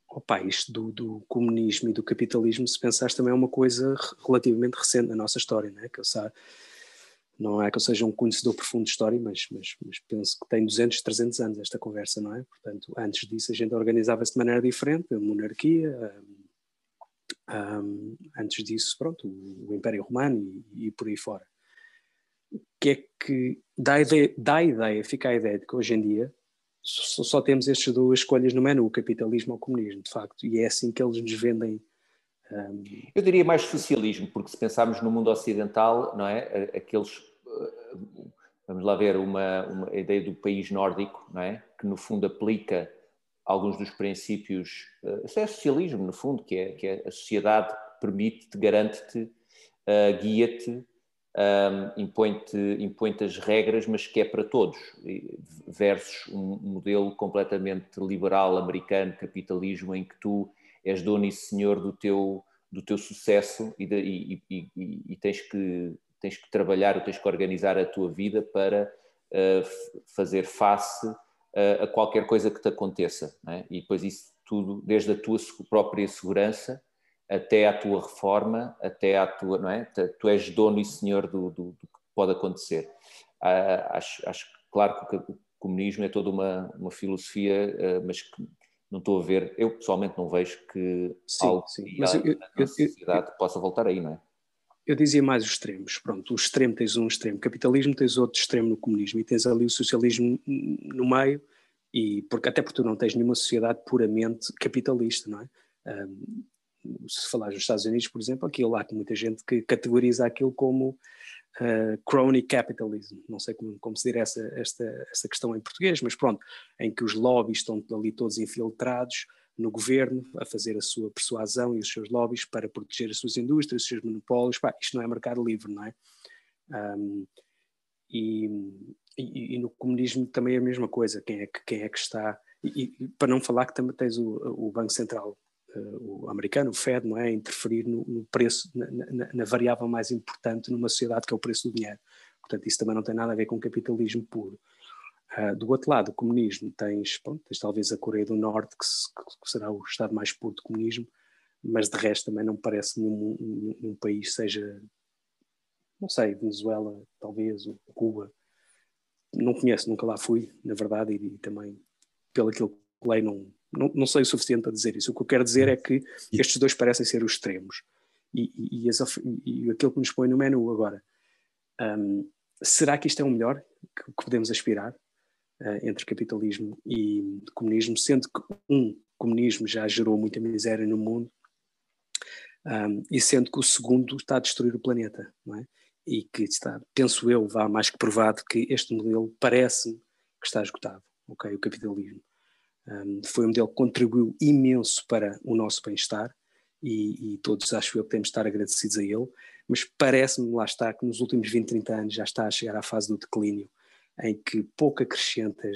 opa, isto do, do, comunismo e do capitalismo, se pensares, também é uma coisa relativamente recente na nossa história, né? que eu sabe, não é que eu seja um conhecedor profundo de história, mas, mas, mas, penso que tem 200, 300 anos esta conversa, não é? Portanto, antes disso a gente organizava-se de maneira diferente, a monarquia, um, um, antes disso, pronto, o, o Império Romano e, e, por aí fora. O que é que dá a ideia, dá ideia, fica a ideia de que hoje em dia só, só temos estas duas escolhas no menu, o capitalismo ou o comunismo, de facto, e é assim que eles nos vendem. Eu diria mais socialismo, porque se pensarmos no mundo ocidental, não é? Aqueles vamos lá ver, uma, uma ideia do país nórdico, não é? que no fundo aplica alguns dos princípios, uh, isso é socialismo no fundo, que é, que é a sociedade permite-te, garante-te, uh, guia-te, um, impõe-te impõe as regras, mas que é para todos, versus um modelo completamente liberal americano, capitalismo, em que tu és dono e senhor do teu, do teu sucesso e, de, e, e, e tens que tens que trabalhar ou tens que organizar a tua vida para uh, fazer face uh, a qualquer coisa que te aconteça. É? E depois isso tudo, desde a tua própria segurança até à tua reforma, até à tua, não é? Tu és dono e senhor do, do, do que pode acontecer. Uh, acho, acho, claro que o comunismo é toda uma, uma filosofia, uh, mas que não estou a ver, eu pessoalmente não vejo que sim, algo sim. Mas eu, eu, na sociedade eu, possa voltar aí, não é? eu dizia mais os extremos. Pronto, o extremo tens um extremo, capitalismo tens outro extremo no comunismo e tens ali o socialismo no meio, e porque, até porque tu não tens nenhuma sociedade puramente capitalista, não é? Um, se falares nos Estados Unidos, por exemplo, aquilo lá que muita gente que categoriza aquilo como uh, crony capitalism, não sei como, como se dizer essa, esta, questão em português, mas pronto, em que os lobbies estão ali todos infiltrados, no governo a fazer a sua persuasão e os seus lobbies para proteger as suas indústrias, os seus monopólios. Pá, isto não é mercado livre, não é? Um, e, e, e, no comunismo também é a mesma coisa. Quem é que, quem é que está. E, e para não falar que também tens o, o Banco Central uh, o americano, o Fed, não é? Interferir no, no preço, na, na, na, variável mais importante numa sociedade que é o preço do dinheiro. Portanto, isso também não tem nada a ver com capitalismo puro. Uh, do outro lado, o comunismo, tens, pronto, tens talvez a Coreia do Norte, que, se, que, será o estado mais puro de comunismo, mas de resto também não parece nenhum, nenhum, nenhum país seja, não sei, Venezuela, talvez, ou Cuba. Não conheço, nunca lá fui, na verdade, e, e também, pelo aquilo que leio, não, não, não, sei o suficiente para dizer isso. O que eu quero dizer é que estes dois parecem ser os extremos. E, e, e, as, e aquilo que nos põe no menu agora. Um, será que isto é o melhor que, que podemos aspirar? uh, entre capitalismo e comunismo, sendo que um comunismo já gerou muita miséria no mundo um, e sendo que o segundo está a destruir o planeta, não é? E que está, penso eu, vá mais que provado que este modelo parece-me que está esgotado, ok? O capitalismo. Um, foi um modelo que contribuiu imenso para o nosso bem-estar e, e, todos acho eu que temos de estar agradecidos a ele, mas parece-me, lá está, que nos últimos 20, 30 anos já está a chegar à fase do declínio em que pouco acrescenta,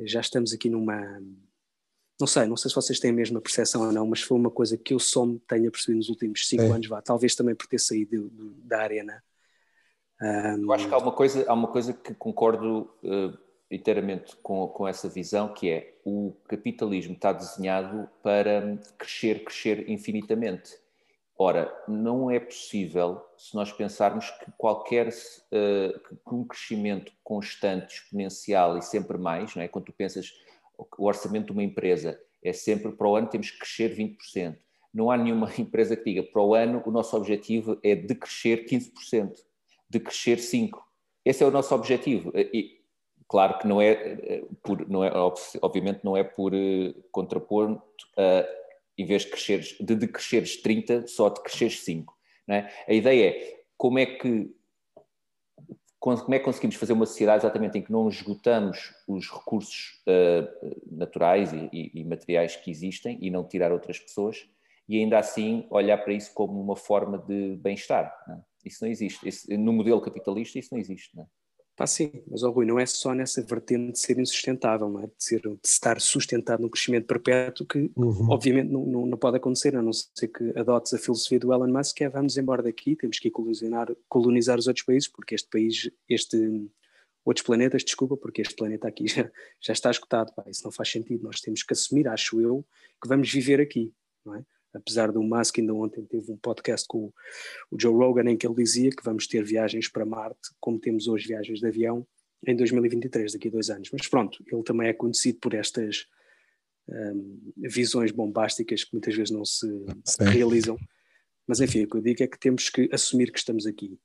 já estamos aqui numa. Não sei, não sei se vocês têm a mesma percepção ou não, mas foi uma coisa que eu só me tenho percebido nos últimos cinco é. anos, vá, talvez também por ter saído da arena. Um... Eu acho que há uma coisa, há uma coisa que concordo uh, inteiramente com, com essa visão, que é o capitalismo está desenhado para crescer, crescer infinitamente. Ora, não é possível se nós pensarmos que qualquer uh, que um crescimento constante, exponencial e sempre mais, não é? quando tu pensas o orçamento de uma empresa é sempre para o ano temos que crescer 20%. Não há nenhuma empresa que diga para o ano o nosso objetivo é de crescer 15%, de crescer 5%. Esse é o nosso objetivo. E, claro que não é, eh, por, não é obviamente não é por uh, contraponto uh, em vez de cresceres, de decresceres 30, só de cresceres 5. É? A ideia é como é que como é que conseguimos fazer uma sociedade exatamente em que não esgotamos os recursos uh, naturais e, e, e, materiais que existem e não tirar outras pessoas e ainda assim olhar para isso como uma forma de bem-estar. É? Isso não existe. Isso, no modelo capitalista isso não existe. Não é? Pá, sim, mas oh, Rui, não é só nessa vertente de ser insustentável, não é? de, ser, de estar sustentado num crescimento perpétuo que uhum. obviamente não, não, não, pode acontecer, a não ser que adotes a filosofia do Elon Musk, que é vamos embora daqui, temos que ir colonizar, colonizar os outros países, porque este país, este, outros planetas, desculpa, porque este planeta aqui já, já está escutado, pá, isso não faz sentido, nós temos que assumir, acho eu, que vamos viver aqui, não é? Apesar do Musk ainda ontem teve um podcast com o Joe Rogan em que ele dizia que vamos ter viagens para Marte como temos hoje viagens de avião em 2023, daqui a dois anos. Mas pronto, ele também é conhecido por estas um, visões bombásticas que muitas vezes não se, se realizam. Mas enfim, o que eu digo é que temos que assumir que estamos aqui.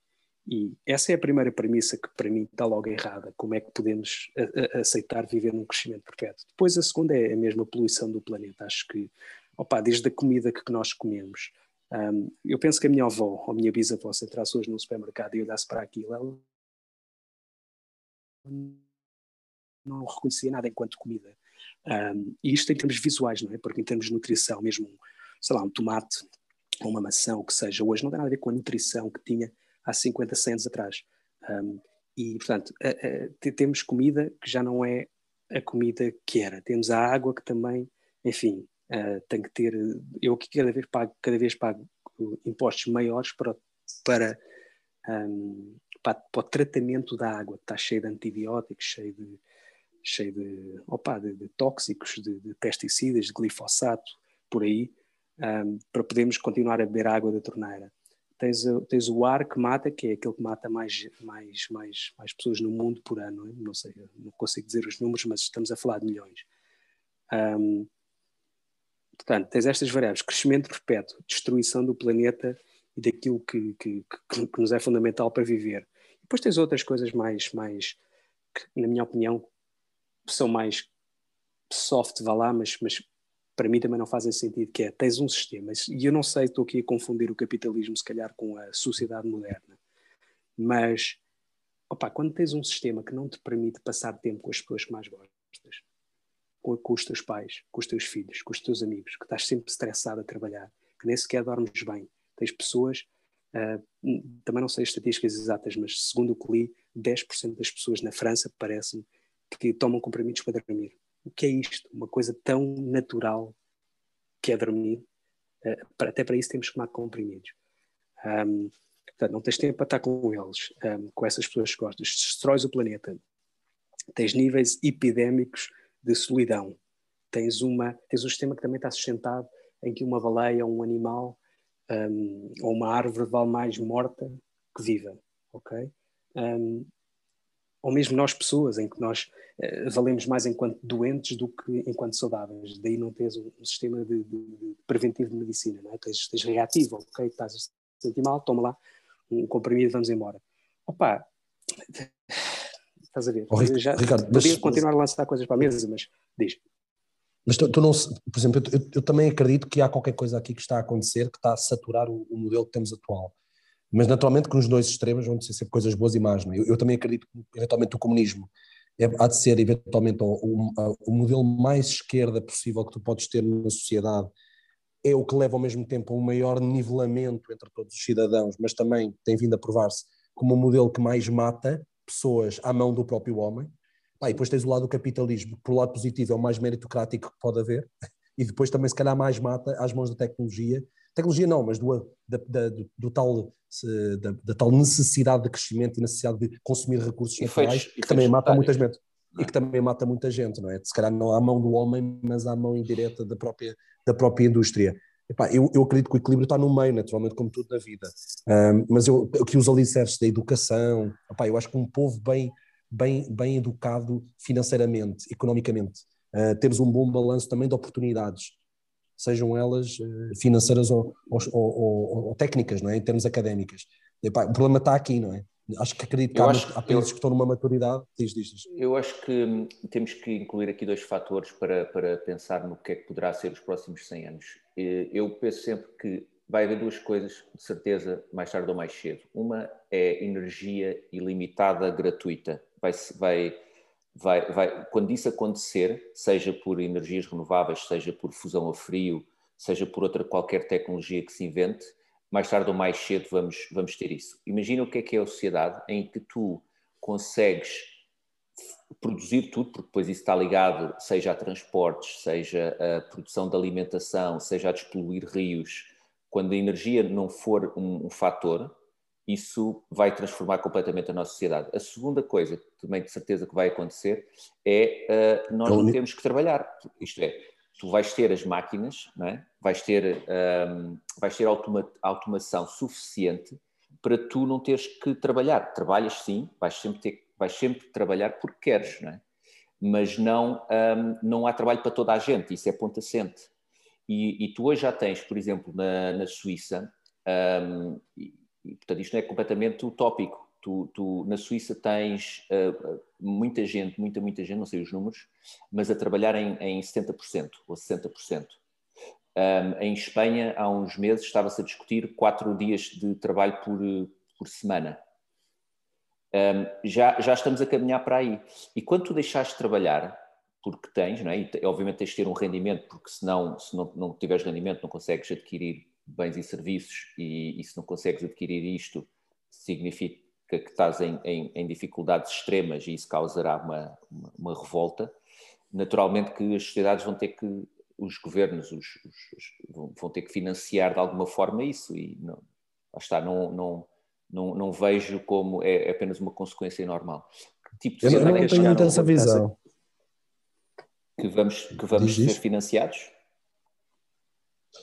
E essa é a primeira premissa que para mim está logo errada. Como é que podemos a, a, aceitar viver num crescimento perpétuo? Depois a segunda é a mesma poluição do planeta. Acho que, opa, desde a comida que nós comemos. Um, eu penso que a minha avó ou a minha bisavó se entrasse hoje no supermercado e olhasse para aquilo, ela não reconhecia nada enquanto comida. Um, e isto em termos visuais, não é? Porque em termos de nutrição, mesmo, sei lá, um tomate ou uma maçã, o que seja, hoje não tem nada a ver com a nutrição que tinha há 50, 100 anos atrás. Um, e, portanto, a, a, temos comida que já não é a comida que era. Temos a água que também, enfim, uh, tem que ter. Eu aqui cada vez pago, cada vez pago impostos maiores para, para um, para, para, o tratamento da água, está cheio de antibióticos, cheio de, cheio de, opa, de, de tóxicos, de, de, pesticidas, de glifosato, por aí, um, para podermos continuar a beber água da torneira. Tens, tens o ar que mata, que é aquele que mata mais, mais, mais, mais pessoas no mundo por ano, não, é? sei, não consigo dizer os números, mas estamos a falar de milhões. Um, portanto, tens estas variáveis, crescimento perpétuo, destruição do planeta e daquilo que, que, que, que nos é fundamental para viver. Depois tens outras coisas mais, mais que, na minha opinião, são mais soft, vá lá, mas, mas para mim também não fazem sentido, que é, tens um sistema, e eu não sei, estou aqui a confundir o capitalismo se calhar com a sociedade moderna, mas, opa, quando tens um sistema que não te permite passar tempo com as pessoas que mais gostas, com, com os teus pais, com os teus filhos, com os teus amigos, que estás sempre estressado a trabalhar, que nem sequer dormes bem, tens pessoas Uh, também não sei as estatísticas exatas, mas segundo o que li, 10% das pessoas na França, parece-me, que tomam comprimidos para dormir. O que é isto? Uma coisa tão natural que é dormir. Uh, até para isso temos que tomar comprimidos. Um, portanto, não tens tempo para estar com eles, um, com essas pessoas que gostas. Destróis o planeta. Tens níveis epidémicos de solidão. Tens, uma, tens um sistema que também está sustentado em que uma baleia, um animal, um, ou uma árvore vale mais morta que viva, ok? Um, ou mesmo nós pessoas, em que nós uh, valemos mais enquanto doentes do que enquanto saudáveis. Daí não tens um, um sistema de, de, preventivo de medicina, não é? Tens, tens reativo, ok? Estás a sentir mal, toma lá um comprimido vamos embora. Opa, estás a ver? Oh, já Ricardo, podia mas... continuar a lançar coisas para a mesa, mas diz. Mas tu, tu não, por exemplo, eu, eu, também acredito que há qualquer coisa aqui que está a acontecer que está a saturar o, o modelo que temos atual. Mas naturalmente que nos dois extremos vão ser sempre coisas boas e más. Não é? eu, eu, também acredito que eventualmente o comunismo é, há de ser eventualmente o, o, o, modelo mais esquerda possível que tu podes ter na sociedade. É o que leva ao mesmo tempo a um maior nivelamento entre todos os cidadãos, mas também tem vindo a provar-se como o modelo que mais mata pessoas à mão do próprio homem. E depois tens o lado do capitalismo, que por lado positivo é o mais meritocrático que pode haver, e depois também se calhar mais mata às mãos da tecnologia. Tecnologia não, mas do, da, da, do, do tal, da, da, tal necessidade de crescimento e necessidade de consumir recursos naturais, que também mata muita gente. E que também mata muita gente, não é? Se calhar não à mão do homem, mas à mão indireta da própria, da própria indústria. Epá, eu, eu, acredito que o equilíbrio está no meio, naturalmente, como tudo na vida. Um, mas eu, aqui os alicerces da educação, epá, eu acho que um povo bem bem, bem educado financeiramente, economicamente. Uh, temos um bom balanço também de oportunidades, sejam elas uh, financeiras ou, ou, ou, ou, técnicas, não é? em termos académicas. Epá, o problema está aqui, não é? Acho que acredito que há, há países que estão numa maturidade. Diz, diz, diz. Eu acho que hum, temos que incluir aqui dois fatores para, para pensar no que é que poderá ser os próximos 100 anos. Eu penso sempre que vai haver duas coisas, de certeza, mais tarde ou mais cedo. Uma é energia ilimitada gratuita vai, vai, vai, vai, quando isso acontecer, seja por energias renováveis, seja por fusão a frio, seja por outra qualquer tecnologia que se invente, mais tarde ou mais cedo vamos, vamos ter isso. Imagina o que é que é a sociedade em que tu consegues produzir tudo, porque depois isso está ligado, seja a transportes, seja a produção de alimentação, seja a despoluir rios. Quando a energia não for um, um fator, isso vai transformar completamente a nossa sociedade. A segunda coisa, também de certeza que vai acontecer, é uh, nós não temos que trabalhar. Isto é, tu vais ter as máquinas, é? vais ter, um, vais ter automa automação suficiente para tu não teres que trabalhar. Trabalhas sim, vais sempre, ter, vais sempre trabalhar porque queres, não é? mas não, um, não há trabalho para toda a gente, isso é ponto assente. E, e tu hoje já tens, por exemplo, na, na Suíça, um, e, e, portanto isto não é completamente utópico, tu, tu na Suíça tens uh, muita gente, muita, muita gente, não sei os números, mas a trabalhar em, em 70% ou 60%. Um, em Espanha, há uns meses, estava-se a discutir quatro dias de trabalho por, por semana. Um, já, já estamos a caminhar para aí. E quando tu deixares de trabalhar, porque tens, não é? E, obviamente tens de ter um rendimento, porque senão, se não, não tiveres rendimento, não consegues adquirir bens e serviços, e, e se não consegues adquirir isto, significa que estás em, em, em dificuldades extremas e isso causará uma, uma, uma, revolta. Naturalmente que as sociedades vão ter que, os governos os, os, vão ter que financiar de alguma forma isso e não, está, não, não, não, não vejo como é, é apenas uma consequência normal. Que tipo de Eu não, tenho muito essa visão. Que vamos, que vamos ser financiados?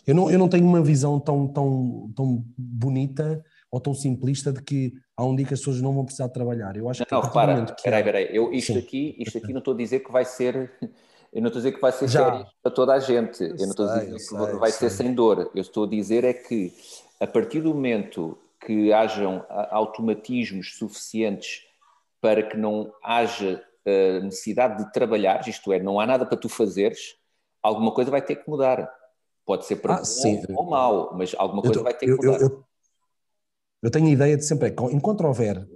Eu não, eu não tenho uma visão tão, tão, tão bonita ou tão simplista de que há um dia que as pessoas não vão precisar de trabalhar. Eu acho não, que. Não, repara, peraí, peraí. Eu, isto, aqui, isto aqui não estou a dizer que vai ser. Eu não estou a dizer que vai ser sério para toda a gente. Eu, eu não estou a dizer que sei, vai ser sem dor. Eu estou a dizer é que a partir do momento que hajam automatismos suficientes para que não haja uh, necessidade de trabalhar, isto é, não há nada para tu fazeres, alguma coisa vai ter que mudar. Pode ser para ah, bom sim. ou mal, mas alguma coisa eu, vai ter que mudar. Eu, eu tenho a ideia de sempre, é, enquanto houver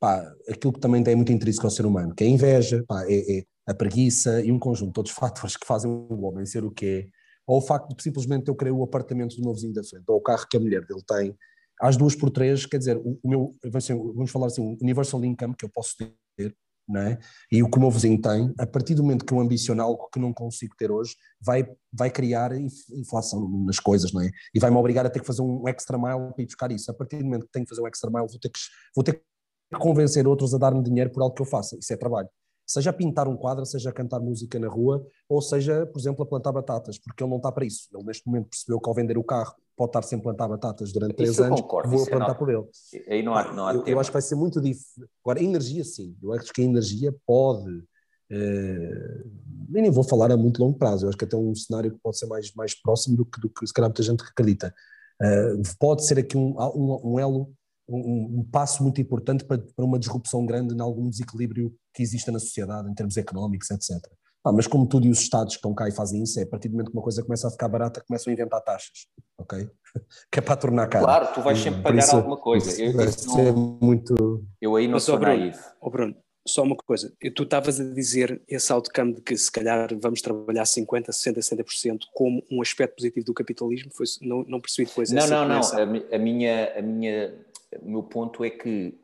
pá, aquilo que também tem muito interesse com o ser humano, que é a inveja, pá, é, é, a preguiça e um conjunto de outros fatores que fazem o homem ser o que é, ou o facto de simplesmente eu querer o apartamento do meu vizinho da frente, ou o carro que a mulher dele tem, às duas por três, quer dizer, o, o meu, vamos falar assim, o universal income que eu posso ter, não é? e o que o meu vizinho tem, a partir do momento que eu ambiciono algo que não consigo ter hoje, vai, vai criar inflação nas coisas, não é? E vai-me obrigar a ter que fazer um extra mile para ir buscar isso. A partir do momento que tenho que fazer um extra mile, vou ter que, vou ter que convencer outros a dar-me dinheiro por algo que eu faça. Isso é trabalho. Seja a pintar um quadro, seja a cantar música na rua, ou seja, por exemplo, a plantar batatas, porque ele não está para isso. Ele neste momento percebeu que ao vender o carro pode estar sem plantar batatas durante três isso anos, concordo, vou é plantar por ele. Aí não há, não há eu, eu, acho que vai ser muito difícil. Agora, a energia sim, eu acho que a energia pode. Eh, nem vou falar a muito longo prazo, eu acho que até um cenário que pode ser mais, mais próximo do que, do que se calhar muita gente acredita. Eh, pode ser aqui um, um, um elo um, um, passo muito importante para, para, uma disrupção grande em algum desequilíbrio que exista na sociedade, em termos económicos, etc. Ah, mas como tudo e os Estados que estão cá e fazem isso, é a partir do momento que uma coisa começa a ficar barata, começam a inventar taxas, ok? que é para tornar caro. Claro, tu vais sempre pagar isso, alguma coisa. Eu, vai ser não, muito... eu aí não sou Bruno, oh Bruno, só uma coisa, tu estavas a dizer esse outcome de que se calhar vamos trabalhar 50%, 60%, 70% como um aspecto positivo do capitalismo, foi, não, não percebi depois Não, não, não, a, a, minha, a minha o meu ponto é que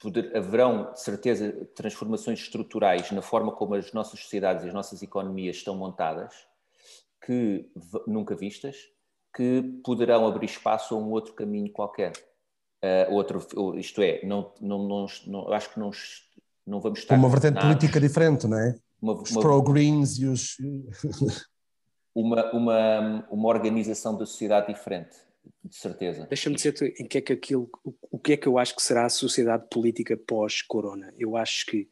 poder, haverão, de certeza, transformações estruturais na forma como as nossas sociedades e as nossas economias estão montadas, que nunca vistas, que poderão abrir espaço a um outro caminho qualquer. Uh, outro, isto é, não, não, não, não, acho que não, não vamos estar. Uma vertente política diferente, não é? Uma, os pro-greens e os. uma, uma, uma organização da sociedade diferente de certeza. Deixa-me dizer-te em que é que aquilo, o, que é que eu acho que será a sociedade política pós-corona. Eu acho que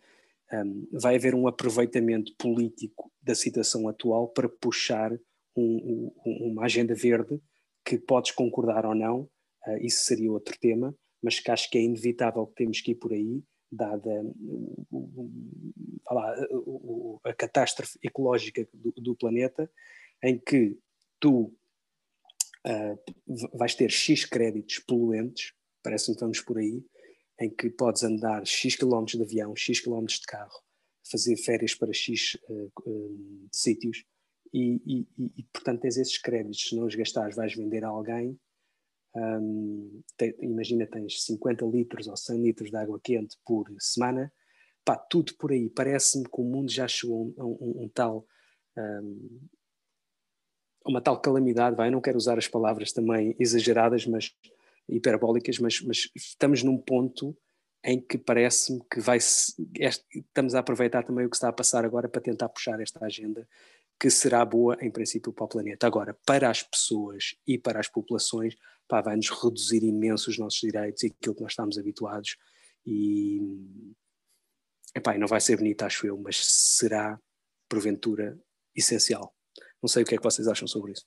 um, vai haver um aproveitamento político da situação atual para puxar um, um, uma agenda verde que podes concordar ou não, uh, isso seria outro tema, mas que acho que é inevitável que temos que ir por aí, dada lá, a catástrofe ecológica do, do planeta, em que tu uh, vais ter X créditos poluentes, parece-me que vamos por aí, em que podes andar X quilómetros de avião, X quilómetros de carro, fazer férias para X uh, uh, sítios, e, e, e, portanto tens esses créditos, se não os gastares vais vender a alguém, um, te, imagina tens 50 litros ou 100 litros de água quente por semana, pá, tudo por aí, parece-me que o mundo já chegou a um, um, um tal um, uma tal calamidade, vai, não quero usar as palavras também exageradas, mas hiperbólicas, mas, mas estamos num ponto em que parece-me que vai estamos a aproveitar também o que está a passar agora para tentar puxar esta agenda que será boa em princípio para o planeta. Agora, para as pessoas e para as populações, pá, vai-nos reduzir imenso os nossos direitos e aquilo que nós estamos habituados e epá, não vai ser bonito, acho eu, mas será porventura essencial. Não sei o que é que vocês acham sobre isso.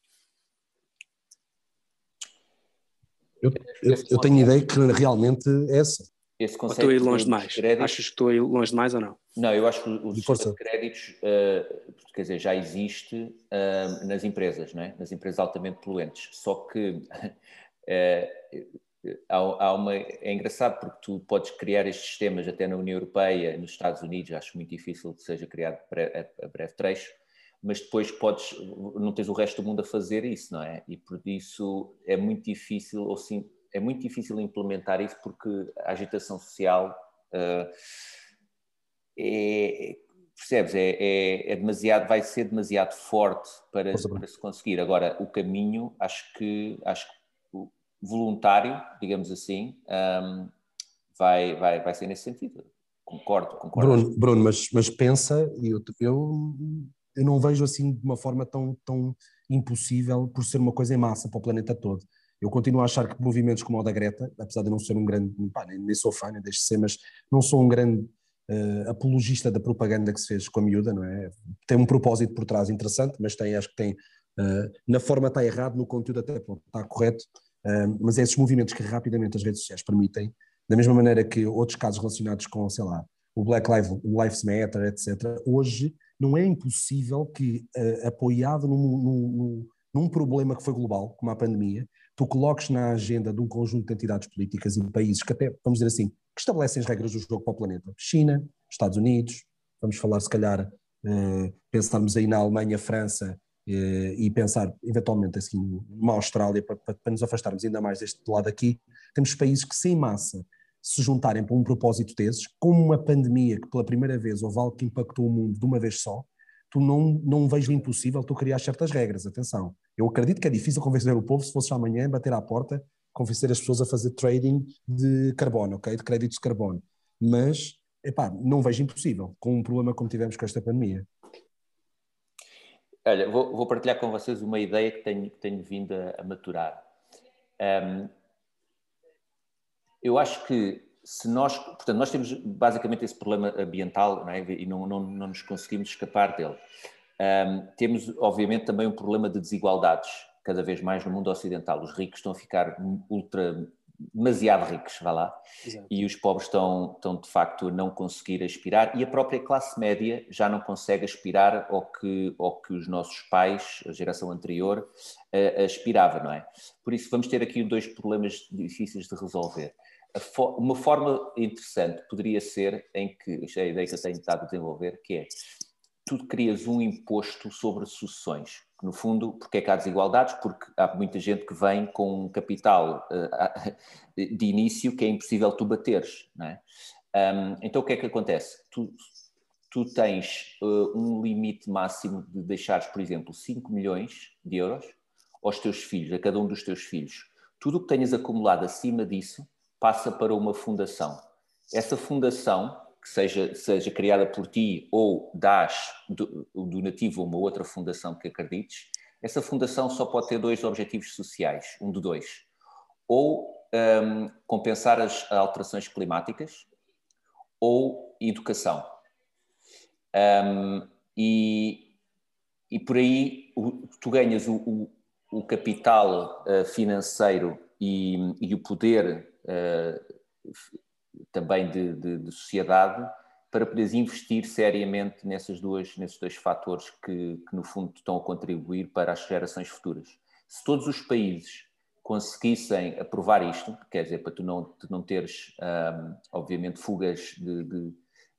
Eu, eu, eu tenho ideia que realmente é essa. Esse conceito estou a ir longe demais? Créditos, Achas que estou a ir longe demais ou não? Não, eu acho que o sistema de créditos, uh, quer dizer, já existe uh, nas empresas, não é? nas empresas altamente poluentes. Só que uh, há, há, uma, é engraçado porque tu podes criar estes sistemas até na União Europeia, nos Estados Unidos, acho muito difícil que seja criado a, a breve trecho, mas depois podes, não tens o resto do mundo a fazer isso, não é? E por isso é muito difícil, ou sim, é muito difícil implementar isso porque a agitação social uh, é, percebes, é, é, é, demasiado, vai ser demasiado forte para, para, se conseguir. Agora, o caminho, acho que, acho que voluntário, digamos assim, um, vai, vai, vai ser nesse sentido. Concordo, concordo. Bruno, Bruno mas, mas pensa, eu, eu, eu não vejo assim de uma forma tão, tão impossível por ser uma coisa em massa para o planeta todo. Eu continuo a achar que movimentos como o da Greta, apesar de não ser um grande, pá, nem, nem sou fã, nem deixo de ser, mas não sou um grande uh, apologista da propaganda que se fez com a miúda, não é? Tem um propósito por trás interessante, mas tem, acho que tem, uh, na forma está errado, no conteúdo até pronto, está correto, uh, mas é esses movimentos que rapidamente as redes sociais permitem, da mesma maneira que outros casos relacionados com, sei lá, o Black Lives Matter, etc., hoje não é impossível que, apoiado num, num, num problema que foi global, como a pandemia, tu coloques na agenda de um conjunto de entidades políticas e de países que até, vamos dizer assim, que estabelecem as regras do jogo para o planeta. China, Estados Unidos, vamos falar se calhar, eh, pensarmos aí na Alemanha, França eh, e pensar eventualmente assim numa Austrália para, para, para nos afastarmos ainda mais deste lado aqui, temos países que sem massa se juntarem para um propósito desses, como uma pandemia que pela primeira vez houve algo que impactou o mundo de uma vez só, tu não, não vejo impossível tu criar certas regras, atenção. Eu acredito que é difícil convencer o povo, se fosse amanhã, bater à porta, convencer as pessoas a fazer trading de carbono, ok? De créditos de carbono. Mas, epá, não vejo impossível, com um problema como tivemos com esta pandemia. Olha, vou, vou partilhar com vocês uma ideia que tenho, que tenho vindo a, a maturar. Um, eu acho que se nós, portanto, nós temos basicamente esse problema ambiental não é? e não, não, não, nos conseguimos escapar dele. Um, temos, obviamente, também um problema de desigualdades, cada vez mais no mundo ocidental. Os ricos estão a ficar ultra, demasiado ricos, vá lá, Exato. e os pobres estão, estão, de facto, a não conseguir aspirar, e a própria classe média já não consegue aspirar ao que, ao que os nossos pais, a geração anterior, uh, aspirava, não é? Por isso, vamos ter aqui dois problemas difíceis de resolver uma forma interessante poderia ser, em que, isto é a ideia que eu tenho estado a desenvolver, que é, tu crias um imposto sobre sucessões, no fundo, porque é que há desigualdades? Porque há muita gente que vem com um capital uh, de início que é impossível tu bateres, não é? Então o que é que acontece? Tu, tu tens uh, um limite máximo de deixares, por exemplo, 5 milhões de euros aos teus filhos, a cada um dos teus filhos. Tudo o que tenhas acumulado acima disso passa para uma fundação. Essa fundação, que seja, seja criada por ti ou dás o donativo a uma outra fundação que acredites, essa fundação só pode ter dois objetivos sociais, um de dois. Ou um, compensar as alterações climáticas, ou educação. Um, e, e por aí o, tu ganhas o, o, o capital uh, financeiro e, e, o poder também de, de, de, sociedade para poderes investir seriamente nessas duas, nesses dois fatores que, que, no fundo, estão a contribuir para as gerações futuras. Se todos os países conseguissem aprovar isto, quer dizer, para tu não, tu não teres, um, obviamente, fugas de, de,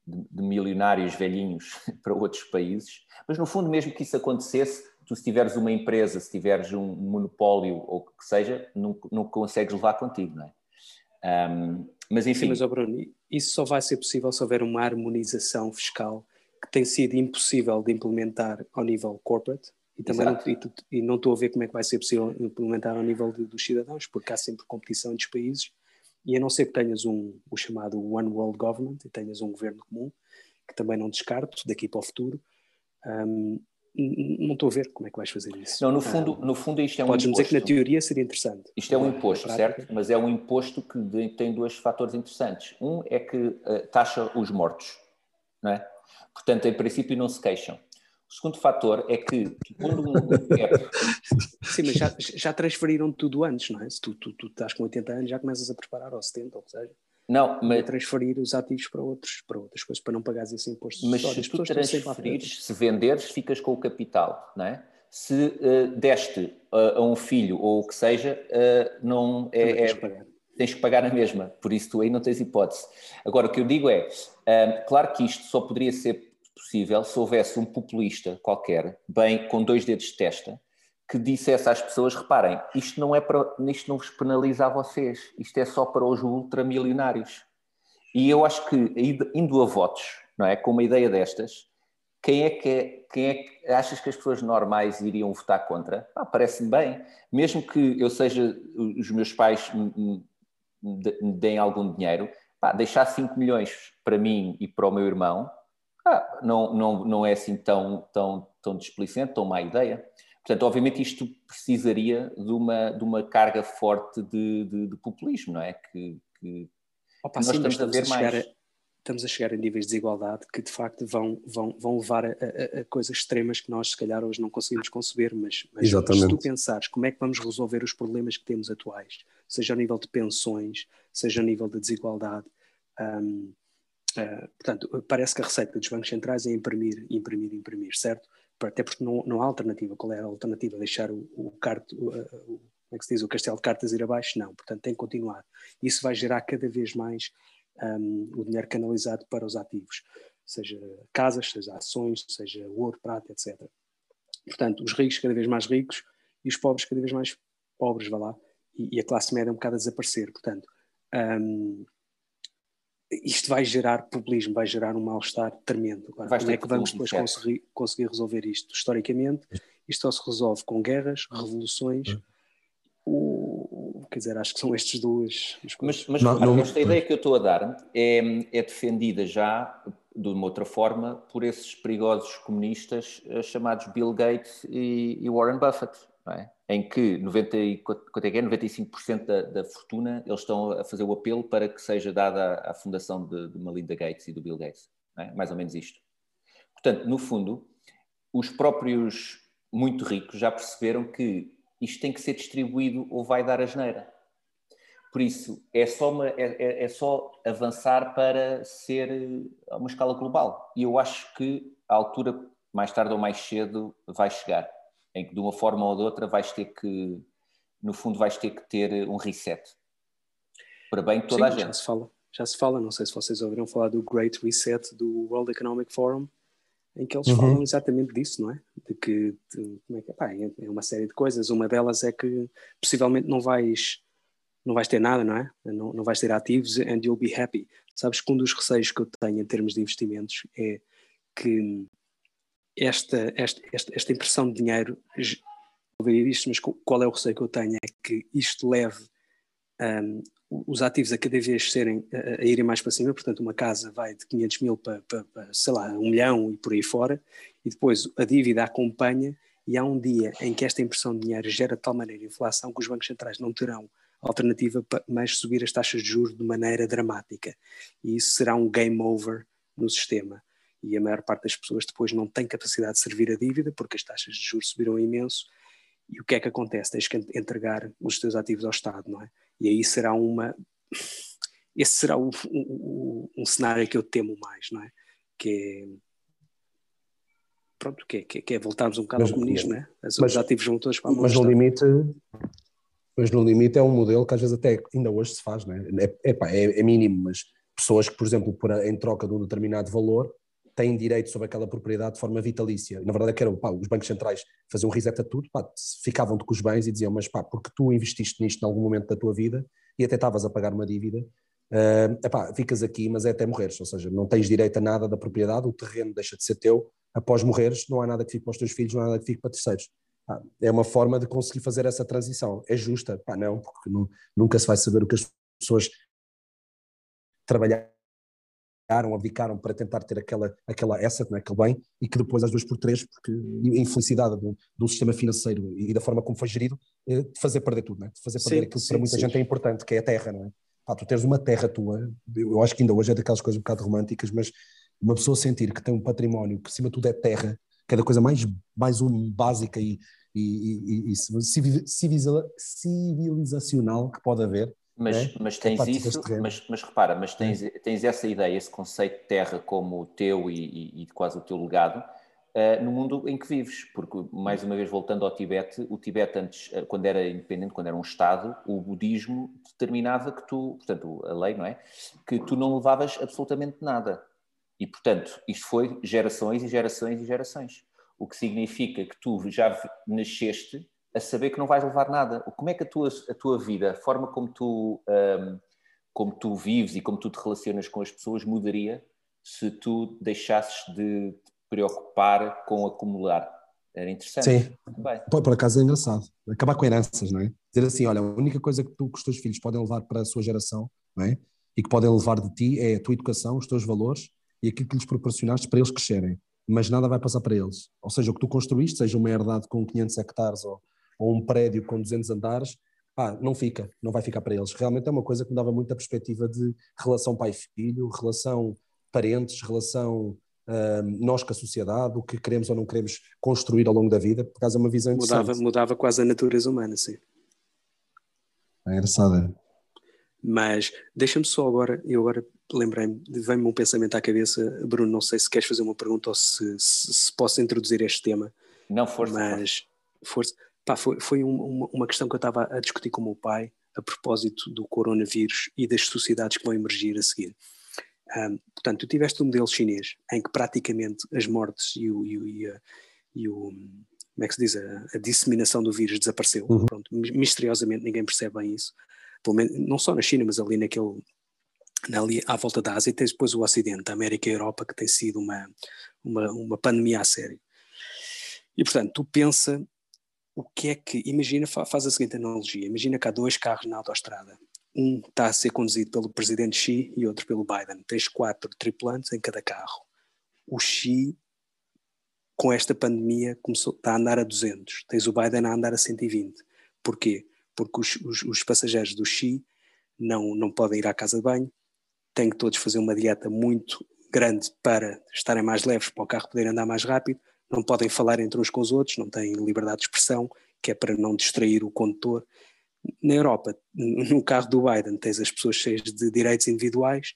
de, milionários velhinhos para outros países, mas no fundo, mesmo que isso acontecesse, tu se tiveres uma empresa, se tiveres um monopólio ou o que seja, não, não consegues levar contigo, não é? Um, mas enfim. Sim, mas, oh Bruno, isso só vai ser possível se houver uma harmonização fiscal que tem sido impossível de implementar ao nível corporate. E também não, e, e, não estou a ver como é que vai ser possível implementar ao nível de, dos cidadãos, porque há sempre competição entre os países. E a não ser que tenhas um, o chamado One World Government e tenhas um governo comum, que também não descarto daqui para o futuro, um, não estou a ver como é que vais fazer isso. Não, no fundo, no fundo isto é um imposto. dizer que na teoria seria interessante. Isto é um imposto, certo? Mas é um imposto que tem dois fatores interessantes. Um é que uh, taxa os mortos, não é? Portanto, em princípio não se queixam. O segundo fator é que quando um. Sim, mas já, já transferiram tudo antes, não é? Se tu, tu, tu estás com 80 anos já começas a preparar aos 70, ou seja. Não, mas... transferir os ativos para, outros, para outras coisas, para não pagares esse imposto. Mas se tu transferires, se venderes, ficas com o capital, não é? Se uh, deste uh, a um filho ou o que seja, uh, não é, tens, é, que tens que pagar a mesma, por isso tu aí não tens hipótese. Agora, o que eu digo é, claro que isto só poderia ser possível se houvesse um populista qualquer, bem com dois dedos de testa, que dissesse às pessoas: reparem, isto não, é para, isto não vos penaliza a vocês, isto é só para os ultramilionários. E eu acho que, indo a votos, não é, com uma ideia destas, quem é que, é, quem é que achas que as pessoas normais iriam votar contra? Ah, Parece-me bem. Mesmo que eu seja, os meus pais me, me deem algum dinheiro, pá, deixar 5 milhões para mim e para o meu irmão, ah, não, não, não é assim tão, tão, tão displicente, tão má ideia. Portanto, obviamente isto precisaria de uma, de uma carga forte de, de, de populismo, não é? Que, que, Opa, que nós sim, estamos, estamos, a ver a mais. A, estamos a chegar a níveis de desigualdade que de facto vão, vão, vão levar a, a, a, coisas extremas que nós se calhar hoje não conseguimos conceber, mas, mas se tu pensares como é que vamos resolver os problemas que temos atuais, seja a nível de pensões, seja a nível de desigualdade, um, uh, portanto, parece que a receita dos bancos centrais é imprimir, imprimir, imprimir, certo? Até porque não, não há alternativa. Qual é a alternativa? Deixar o, o, carto, o, como é que se diz, o castelo de cartas ir abaixo? Não, portanto tem que continuar. Isso vai gerar cada vez mais um, o dinheiro canalizado para os ativos, seja casas, seja ações, seja ouro, prata, etc. Portanto, os ricos cada vez mais ricos e os pobres cada vez mais pobres, vá lá, e, e a classe média um bocado a desaparecer. Portanto, um, isto vai gerar populismo, vai gerar um mal-estar tremendo. Agora, como é que vamos depois conseguir, conseguir, resolver isto? Historicamente, isto só se resolve com guerras, revoluções. O, quer dizer, acho que são estas duas. Mas, mas não, não, esta ideia que eu estou a dar é, é defendida já, de uma outra forma, por esses perigosos comunistas eh, chamados Bill Gates e, e Warren Buffett. É? em que 90, quanto é que é? 95% da, da, fortuna eles estão a fazer o apelo para que seja dada à, fundação de, de Melinda Gates e do Bill Gates. É? Mais ou menos isto. Portanto, no fundo, os próprios muito ricos já perceberam que isto tem que ser distribuído ou vai dar a geneira. Por isso, é só, uma, é, é, é só avançar para ser a uma escala global. E eu acho que a altura, mais tarde ou mais cedo, vai chegar em que de uma forma ou de outra vais ter que, no fundo, vais ter que ter um reset para bem de toda Sim, a gente. Já se fala, já se fala, não sei se vocês ouviram falar do Great Reset do World Economic Forum, em que eles uhum. falam exatamente disso, não é? De que de, como é, que pá, é, é uma série de coisas. Uma delas é que possivelmente não vais não vais ter nada, não é? Não, não vais ter ativos and you'll be happy. Sabes que um dos receios que eu tenho em termos de investimentos é que esta, esta, esta, impressão de dinheiro, ouvir isto, mas qual é o receio que eu tenho? É que isto leve um, os ativos a cada vez serem, a, a, irem mais para cima, portanto uma casa vai de 500 mil para, para, para, sei lá, um milhão e por aí fora, e depois a dívida acompanha e há um dia em que esta impressão de dinheiro gera de tal maneira inflação que os bancos centrais não terão alternativa para mais subir as taxas de juros de maneira dramática. E isso será um game over no sistema e a maior parte das pessoas depois não tem capacidade de servir a dívida porque as taxas de juros subiram imenso e o que é que acontece? Tens que entregar os teus ativos ao Estado, não é? E aí será uma... Esse será o, o, um cenário que eu temo mais, não é? Que é... Pronto, que é, que é voltarmos um bocado mas, ao comunismo, não é? As, mas, os ativos vão todos para a mão Mas no limite... Mas no limite é um modelo que às vezes até ainda hoje se faz, não é? É, é, é mínimo, mas pessoas que, por exemplo, por, em troca de um determinado valor, têm direito sobre aquela propriedade de forma vitalícia. Na verdade, é que eram, pá, os bancos centrais faziam um reset a tudo, pá, ficavam-te com os bens e diziam, mas pá, porque tu investiste nisto em algum momento da tua vida e até estavas a pagar uma dívida, uh, epá, ficas aqui, mas é até morreres, ou seja, não tens direito a nada da propriedade, o terreno deixa de ser teu, após morreres não há nada que fique para os teus filhos, não há nada que fique para terceiros. é uma forma de conseguir fazer essa transição. É justa? Pá, não, porque nunca se vai saber o que as pessoas trabalharam, abdicaram para tentar ter aquela, aquela asset, né, aquele bem, e que depois às duas por três, porque a infelicidade do, do sistema financeiro e da forma como foi gerido, eh, fazer perder tudo, né? de fazer perder sim, aquilo que para muita sim. gente é importante, que é a terra, não é? Pá, tu teres uma terra tua, eu acho que ainda hoje é daquelas coisas um bocado românticas, mas uma pessoa sentir que tem um património que acima de tudo é terra, que é da coisa mais, mais um, básica e, e, e, e civilizacional que pode haver. Mas, é? mas tens isso, mas, mas, repara, mas tens, é. tens essa ideia, esse conceito de terra como o teu e, e quase o teu legado, uh, no mundo em que vives, porque, mais uma vez, voltando ao Tibete, o Tibete antes, uh, quando era independente, quando era um Estado, o budismo determinava que tu, portanto, a lei, não é? Que tu não levavas absolutamente nada. E, portanto, isto foi gerações e gerações e gerações. O que significa que tu já nasceste a saber que não vais levar nada. Como é que a tua, a tua vida, a forma como tu, um, como tu vives e como tu te relacionas com as pessoas mudaria se tu deixasses de te preocupar com acumular? Era interessante. Sim. Bem. Por acaso é engraçado. Acabar com heranças, não é? Dizer assim, olha, a única coisa que tu, que os teus filhos podem levar para a sua geração, não é? E que podem levar de ti é a tua educação, os teus valores e aquilo que lhes proporcionaste para eles crescerem. Mas nada vai passar para eles. Ou seja, o que tu construíste, seja uma herdade com 500 hectares ou, ou um prédio com 200 andares, ah, não fica, não vai ficar para eles. Realmente é uma coisa que me dava muita perspectiva de relação pai-filho, relação parentes, relação hum, nós com a sociedade, o que queremos ou não queremos construir ao longo da vida, por causa é uma visão mudava, mudava quase a natureza humana, sim. É engraçado. Mas deixa-me só agora, eu agora lembrei-me, vem-me um pensamento à cabeça, Bruno, não sei se queres fazer uma pergunta ou se, se, se posso introduzir este tema. Não, força. Mas, força. Pá, foi, foi uma, uma questão que eu estava a discutir com o meu pai a propósito do coronavírus e das sociedades que vão emergir a seguir. Um, portanto, tu tiveste um modelo chinês em que praticamente as mortes e o, e o, e a, e o como é que se diz, a, a disseminação do vírus desapareceu. Uhum. Pronto, misteriosamente ninguém percebe bem isso. Menos, não só na China, mas ali naquele, ali à volta da Ásia, e tens depois o Ocidente, a América e a Europa, que tem sido uma, uma, uma pandemia a sério. E portanto, tu pensa o que é que, imagina, faz a seguinte analogia, imagina que há dois carros na autostrada, um está a ser conduzido pelo presidente Xi e outro pelo Biden, tens quatro tripulantes em cada carro. O Xi, com esta pandemia, começou, está a andar a 200, tens o Biden a andar a 120. Porquê? Porque os, os, os passageiros do Xi não, não podem ir à casa de banho, têm que todos fazer uma dieta muito grande para estarem mais leves, para o carro poder andar mais rápido, não podem falar entre uns com os outros, não têm liberdade de expressão, que é para não distrair o condutor. Na Europa, no carro do Biden, tens as pessoas cheias de direitos individuais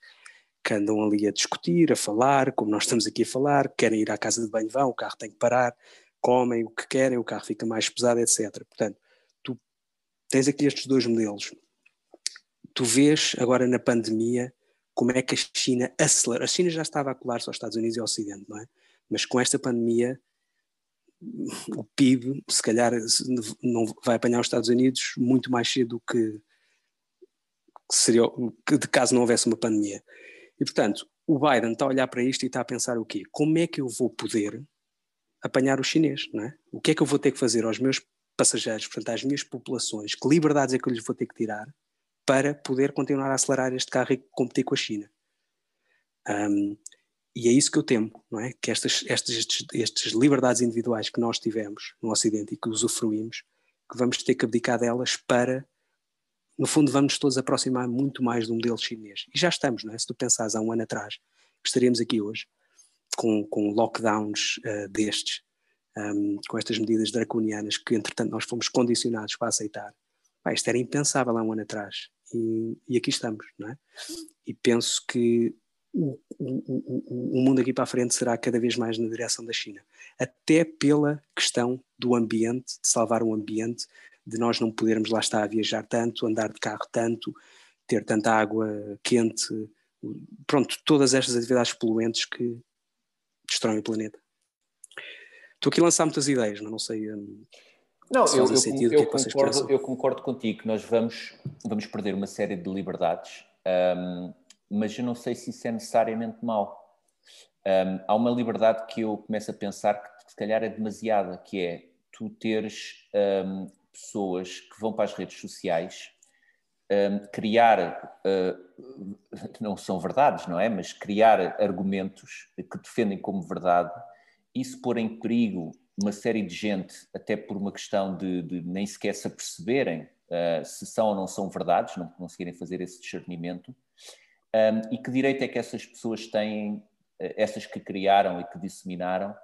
que andam ali a discutir, a falar, como nós estamos aqui a falar, querem ir à casa de banho, vão, o carro tem que parar, comem o que querem, o carro fica mais pesado, etc. Portanto, tu tens aqui estes dois modelos. Tu vês agora na pandemia como é que a China acelera. A China já estava a colar-se aos Estados Unidos e ao Ocidente, não é? Mas com esta pandemia, o PIB, se calhar, não vai apanhar os Estados Unidos muito mais cedo do que, seria que de caso não houvesse uma pandemia. E, portanto, o Biden está a olhar para isto e está a pensar o quê? Como é que eu vou poder apanhar o chinês, não é? O que é que eu vou ter que fazer aos meus passageiros, portanto, às minhas populações, que liberdades é que eu lhes vou ter que tirar para poder continuar a acelerar este carro e competir com a China? Um, e é isso que eu temo, não é? Que estas, estas, estes, estes liberdades individuais que nós tivemos no Ocidente e que usufruímos, que vamos ter que abdicar delas para, no fundo, vamos todos aproximar muito mais do modelo chinês. E já estamos, não é? Se tu pensares há um ano atrás, estaríamos aqui hoje com, com lockdowns uh, destes, um, com estas medidas draconianas que, entretanto, nós fomos condicionados para aceitar. Pá, isto era impensável há um ano atrás. E, e aqui estamos, não é? E penso que o, o, o, mundo aqui para a frente será cada vez mais na direção da China. Até pela questão do ambiente, de salvar o ambiente, de nós não podermos lá estar a viajar tanto, andar de carro tanto, ter tanta água quente, pronto, todas estas atividades poluentes que destroem o planeta. Estou aqui a lançar muitas ideias, mas não sei. Hum, não, eu, eu, sentido, eu, eu é concordo, eu concordo contigo que nós vamos, vamos perder uma série de liberdades. Um, mas eu não sei se isso é necessariamente mau. Um, há uma liberdade que eu começo a pensar que se calhar é demasiada, que é tu teres um, pessoas que vão para as redes sociais um, criar, uh, não são verdades, não é? Mas criar argumentos que defendem como verdade, isso pôr em perigo uma série de gente, até por uma questão de, de nem sequer se aperceberem uh, se são ou não são verdades, não conseguirem fazer esse discernimento. Um, e que direito é que essas pessoas têm, uh, essas que criaram e que disseminaram,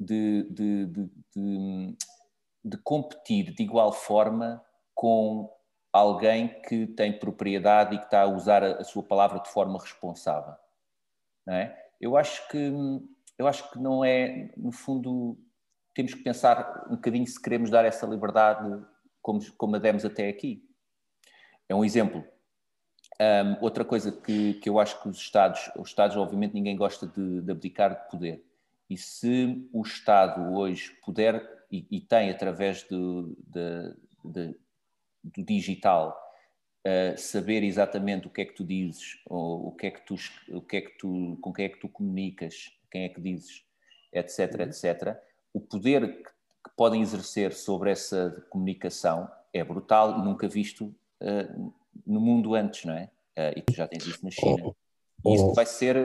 de, de, de, de competir de igual forma com alguém que tem propriedade e que está a usar a, a sua palavra de forma responsável. É? Eu acho que eu acho que não é, no fundo, temos que pensar um bocadinho se queremos dar essa liberdade como, como a demos até aqui. É um exemplo. Um, outra coisa que, que eu acho que os Estados, os Estados, obviamente, ninguém gosta de, de abdicar de poder. E se o Estado hoje puder e, e tem, através do, de, de, do digital, uh, saber exatamente o que é que tu dizes, o que é que tu, o que é que tu, com quem é que tu comunicas, quem é que dizes, etc, uhum. etc, o poder que, que, podem exercer sobre essa comunicação é brutal, nunca visto uh, no mundo antes, não é? Uh, e tu já tens isso na China. Oh. E isso oh. vai ser,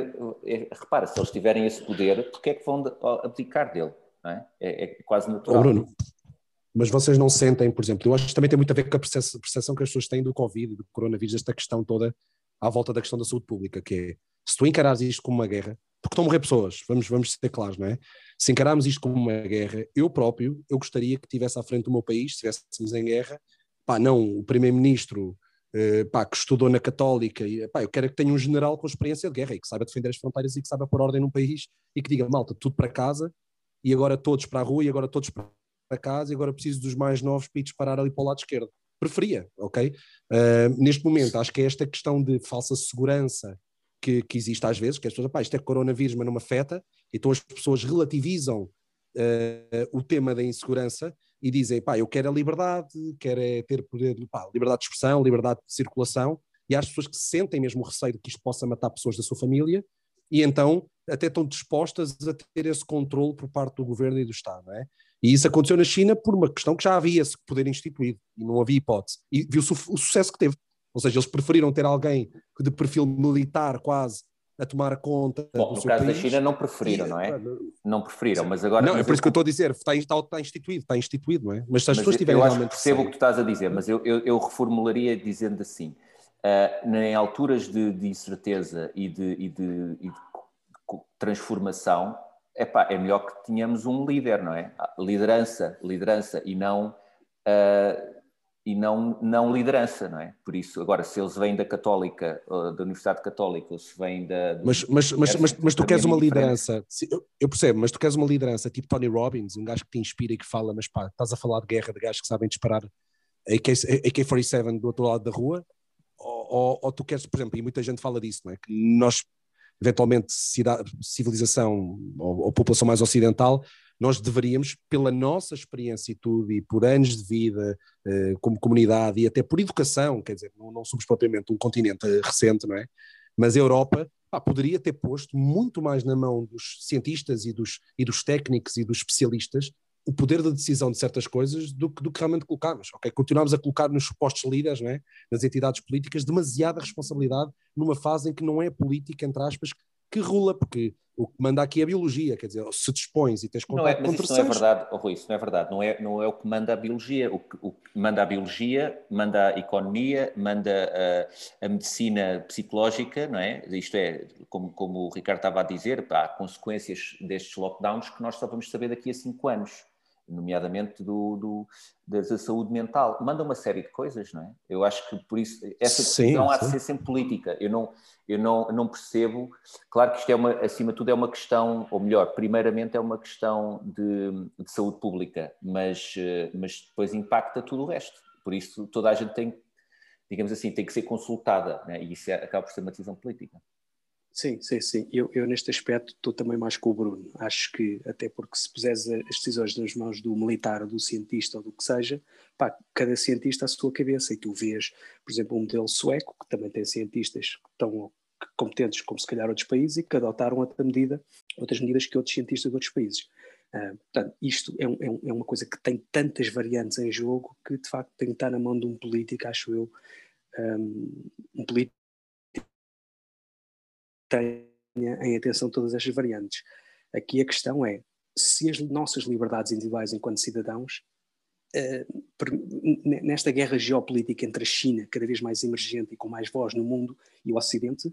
é, repara, se eles tiverem esse poder, porque é que vão abdicar dele? É? é? É, quase natural. Oh, Bruno, mas vocês não sentem, por exemplo, eu acho que também tem muito a ver com a percepção que as pessoas têm do Covid, do coronavírus, esta questão toda à volta da questão da saúde pública, que é, se tu encarares isto como uma guerra, porque estão a morrer pessoas, vamos, vamos ser claros, não é? Se encararmos isto como uma guerra, eu próprio, eu gostaria que tivesse à frente do meu país, se estivéssemos em guerra, pá, não o primeiro-ministro uh, pá, que estudou na Católica, e, pá, eu quero que tenha um general com experiência de guerra e que saiba defender as fronteiras e que saiba pôr ordem num país e que diga, malta, tudo para casa e agora todos para a rua e agora todos para casa e agora preciso dos mais novos para disparar ali para o lado esquerdo. Preferia, ok? Uh, neste momento, acho que é esta questão de falsa segurança que, que existe às vezes, que as pessoas, pá, isto é coronavírus, mas não me afeta, então as pessoas relativizam uh, o tema da insegurança e dizem, pá, eu quero a liberdade, quero é ter poder, pá, liberdade de expressão, liberdade de circulação, e há as pessoas que sentem mesmo o receio de que isto possa matar pessoas da sua família, e então até estão dispostas a ter esse controle por parte do governo e do Estado, não é? E isso aconteceu na China por uma questão que já havia esse poder instituído e não havia hipótese. E viu-se o, o, sucesso que teve. Ou seja, eles preferiram ter alguém de perfil militar quase a tomar conta. Bom, no caso país. da China não preferiram, não é? Não preferiram, mas agora. Não, é por isso que eu estou a dizer, está, está, instituído, está instituído, não é? Mas se as pessoas tiverem realmente. percebo o que tu estás a dizer, mas eu, eu, eu reformularia dizendo assim: uh, em alturas de, de incerteza e de, e de, e de transformação, epá, é melhor que tenhamos um líder, não é? Liderança, liderança e não uh, e não, não liderança, não é? Por isso, agora, se eles vêm da Católica, da Universidade Católica, ou se vêm da. Mas, mas, mas, mas, mas tu queres uma liderança, eu percebo, mas tu queres uma liderança tipo Tony Robbins, um gajo que te inspira e que fala, mas pá, estás a falar de guerra, de gajos que sabem disparar AK-47 do outro lado da rua, ou, ou, ou, tu queres, por exemplo, e muita gente fala disso, não é? Que nós eventualmente civilização ou, ou, população mais ocidental, nós deveríamos, pela nossa experiência e tudo, e por anos de vida eh, como comunidade e até por educação, quer dizer, não, não somos propriamente um continente recente, não é? Mas a Europa pá, poderia ter posto muito mais na mão dos cientistas e dos, e dos técnicos e dos especialistas o poder de decisão de certas coisas do que, do que realmente colocamos. Okay? Continuamos a colocar nos supostos líderes, é? nas entidades políticas, demasiada responsabilidade numa fase em que não é política, entre aspas, que rula, porque o que manda aqui é a biologia, quer dizer, se dispões e tens contato não é, mas com terceiros... não é verdade, oh, Rui, isso não é verdade, não é, não é o que manda a biologia, o que, o que manda a biologia, manda a economia, manda a, a, medicina psicológica, não é? Isto é, como, como o Ricardo estava a dizer, há consequências destes lockdowns que nós só vamos saber daqui a cinco anos nomeadamente do, do, da saúde mental. Manda uma série de coisas, não é? Eu acho que por isso essa decisão há de ser sempre política. Eu não, eu não, não percebo. Claro que isto é uma, acima de tudo, é uma questão, ou melhor, primeiramente é uma questão de, de saúde pública, mas, eh, mas depois impacta tudo o resto. Por isso toda a gente tem, digamos assim, tem que ser consultada, né? e isso é, acaba por ser uma decisão política. Sim, sim, sim. Eu, eu neste aspecto estou também mais com o Bruno. Acho que, até porque se puseres as decisões nas mãos do militar ou do cientista ou do que seja, pá, cada cientista à sua cabeça. E tu vês, por exemplo, um modelo sueco, que também tem cientistas que estão competentes como se calhar outros países e que adotaram outra medida, outras medidas que outros cientistas de outros países. Uh, portanto, isto é, um, é, é, uma coisa que tem tantas variantes em jogo que de facto tem que estar na mão de um político, acho eu, um, um político tenha em atenção todas estas variantes. Aqui a questão é se as nossas liberdades individuais enquanto cidadãos, uh, nesta guerra geopolítica entre a China, cada vez mais emergente e com mais voz no mundo, e o Ocidente,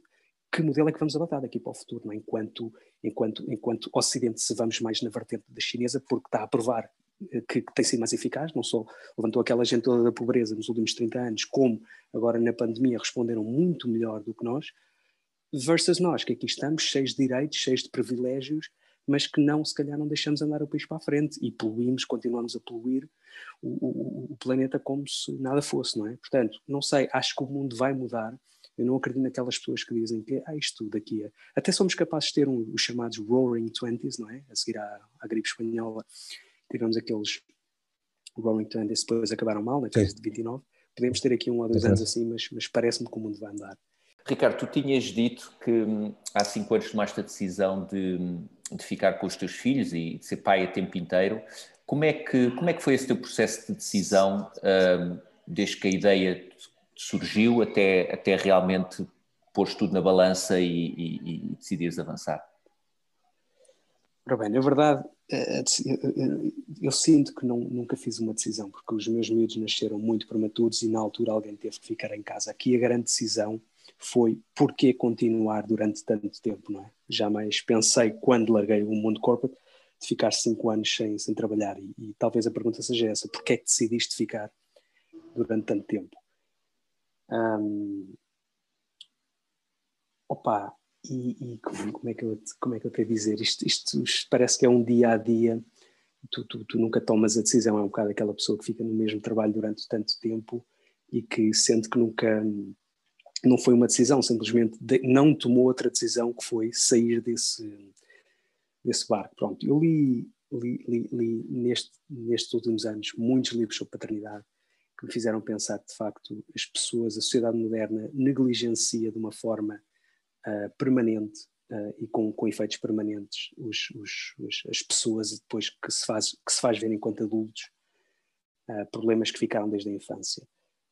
que modelo é que vamos adotar daqui para o futuro, é? enquanto, enquanto, enquanto Ocidente se vamos mais na vertente da chinesa, porque está a provar eh, que, que, tem sido mais eficaz, não só levantou aquela gente toda da pobreza nos últimos 30 anos, como agora na pandemia responderam muito melhor do que nós, versus nós, que aqui estamos cheios de direitos, cheios de privilégios, mas que não, se calhar não deixamos andar o país para a frente e poluímos, continuamos a poluir o, o, o planeta como se nada fosse, não é? Portanto, não sei, acho que o mundo vai mudar, eu não acredito naquelas pessoas que dizem que ah, isto daqui é. Até somos capazes de ter um, os chamados Roaring Twenties, não é? A seguir à, à gripe espanhola, tivemos aqueles Roaring Twenties, depois acabaram mal, na crise de 29. Podemos ter aqui um ou dois anos assim, mas, mas parece-me que o mundo vai andar. Ricardo, tu tinhas dito que hum, há cinco anos tomaste a decisão de, hum, de ficar com os teus filhos e de ser pai a tempo inteiro. Como é que, como é que foi esse teu processo de decisão, um, desde que a ideia surgiu até, até realmente pôs tudo na balança e, e, e decidires avançar? Ora bem, na verdade, eh, eh, eu sinto que não, nunca fiz uma decisão, porque os meus miúdos nasceram muito prematuros e na altura alguém teve que ficar em casa. Aqui a grande decisão foi porquê continuar durante tanto tempo, não é? Jamais pensei, quando larguei o mundo corporate, de ficar cinco anos sem, sem trabalhar. E, e talvez a pergunta seja essa: porquê é que decidiste ficar durante tanto tempo? Um, opa, e, e como, como, é que eu, como é que eu a dizer? Isto, isto parece que é um dia a dia, tu, tu, tu, nunca tomas a decisão, é um bocado aquela pessoa que fica no mesmo trabalho durante tanto tempo e que sente que nunca não foi uma decisão, simplesmente não tomou outra decisão que foi sair desse, desse barco. Pronto, eu li, li, li, li neste, nestes últimos anos muitos livros sobre paternidade que me fizeram pensar que, de facto, as pessoas, a sociedade moderna negligencia de uma forma uh, permanente uh, e com, com efeitos permanentes os, os, os, as pessoas depois que se faz, que se faz ver enquanto adultos uh, problemas que ficaram desde a infância.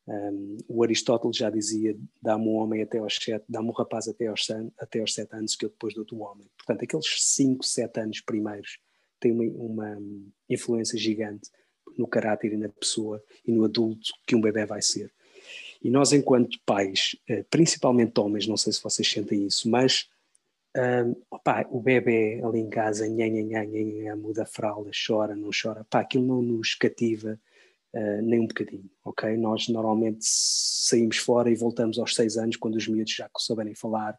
Um, o Aristóteles já dizia: dá-me um homem até aos sete, dá-me um rapaz até aos, até aos sete anos, que eu depois dou-te o homem. Portanto, aqueles cinco, sete anos primeiros têm uma, uma influência gigante no caráter e na pessoa e no adulto que um bebê vai ser. E nós, enquanto pais, eh, principalmente homens, não sei se vocês sentem isso, mas um, o bebê ali em casa, nha, muda a fralda, chora, não chora, aquilo não nos cativa uh, nem um bocadinho, ok? Nós normalmente saímos fora e voltamos aos seis anos, quando os miúdos já souberem falar,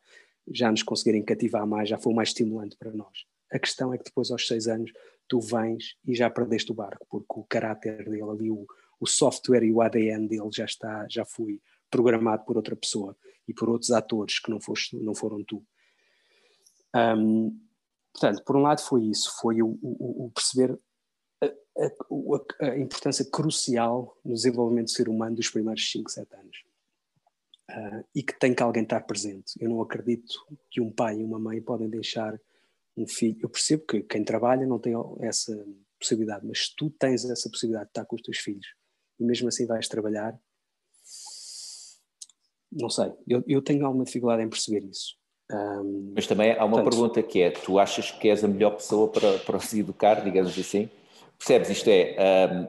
já nos conseguirem cativar mais, já foi mais estimulante para nós. A questão é que depois aos seis anos tu vens e já perdeste o barco, porque o caráter dele ali, o, o software e o ADN dele já está, já foi programado por outra pessoa e por outros atores que não, foste, não foram tu. Um, portanto, por um lado foi isso, foi o, o, o perceber a, a, importância crucial no desenvolvimento do ser humano dos primeiros 5, 7 anos. Uh, e que tem que alguém estar presente. Eu não acredito que um pai e uma mãe podem deixar um filho. Eu percebo que quem trabalha não tem essa possibilidade, mas se tu tens essa possibilidade de estar com os teus filhos e mesmo assim vais trabalhar, não sei. Eu, eu tenho alguma dificuldade em perceber isso. Um, mas também há uma portanto, pergunta que é: tu achas que és a melhor pessoa para, para os educar, digamos assim? Percebes? Isto é, um,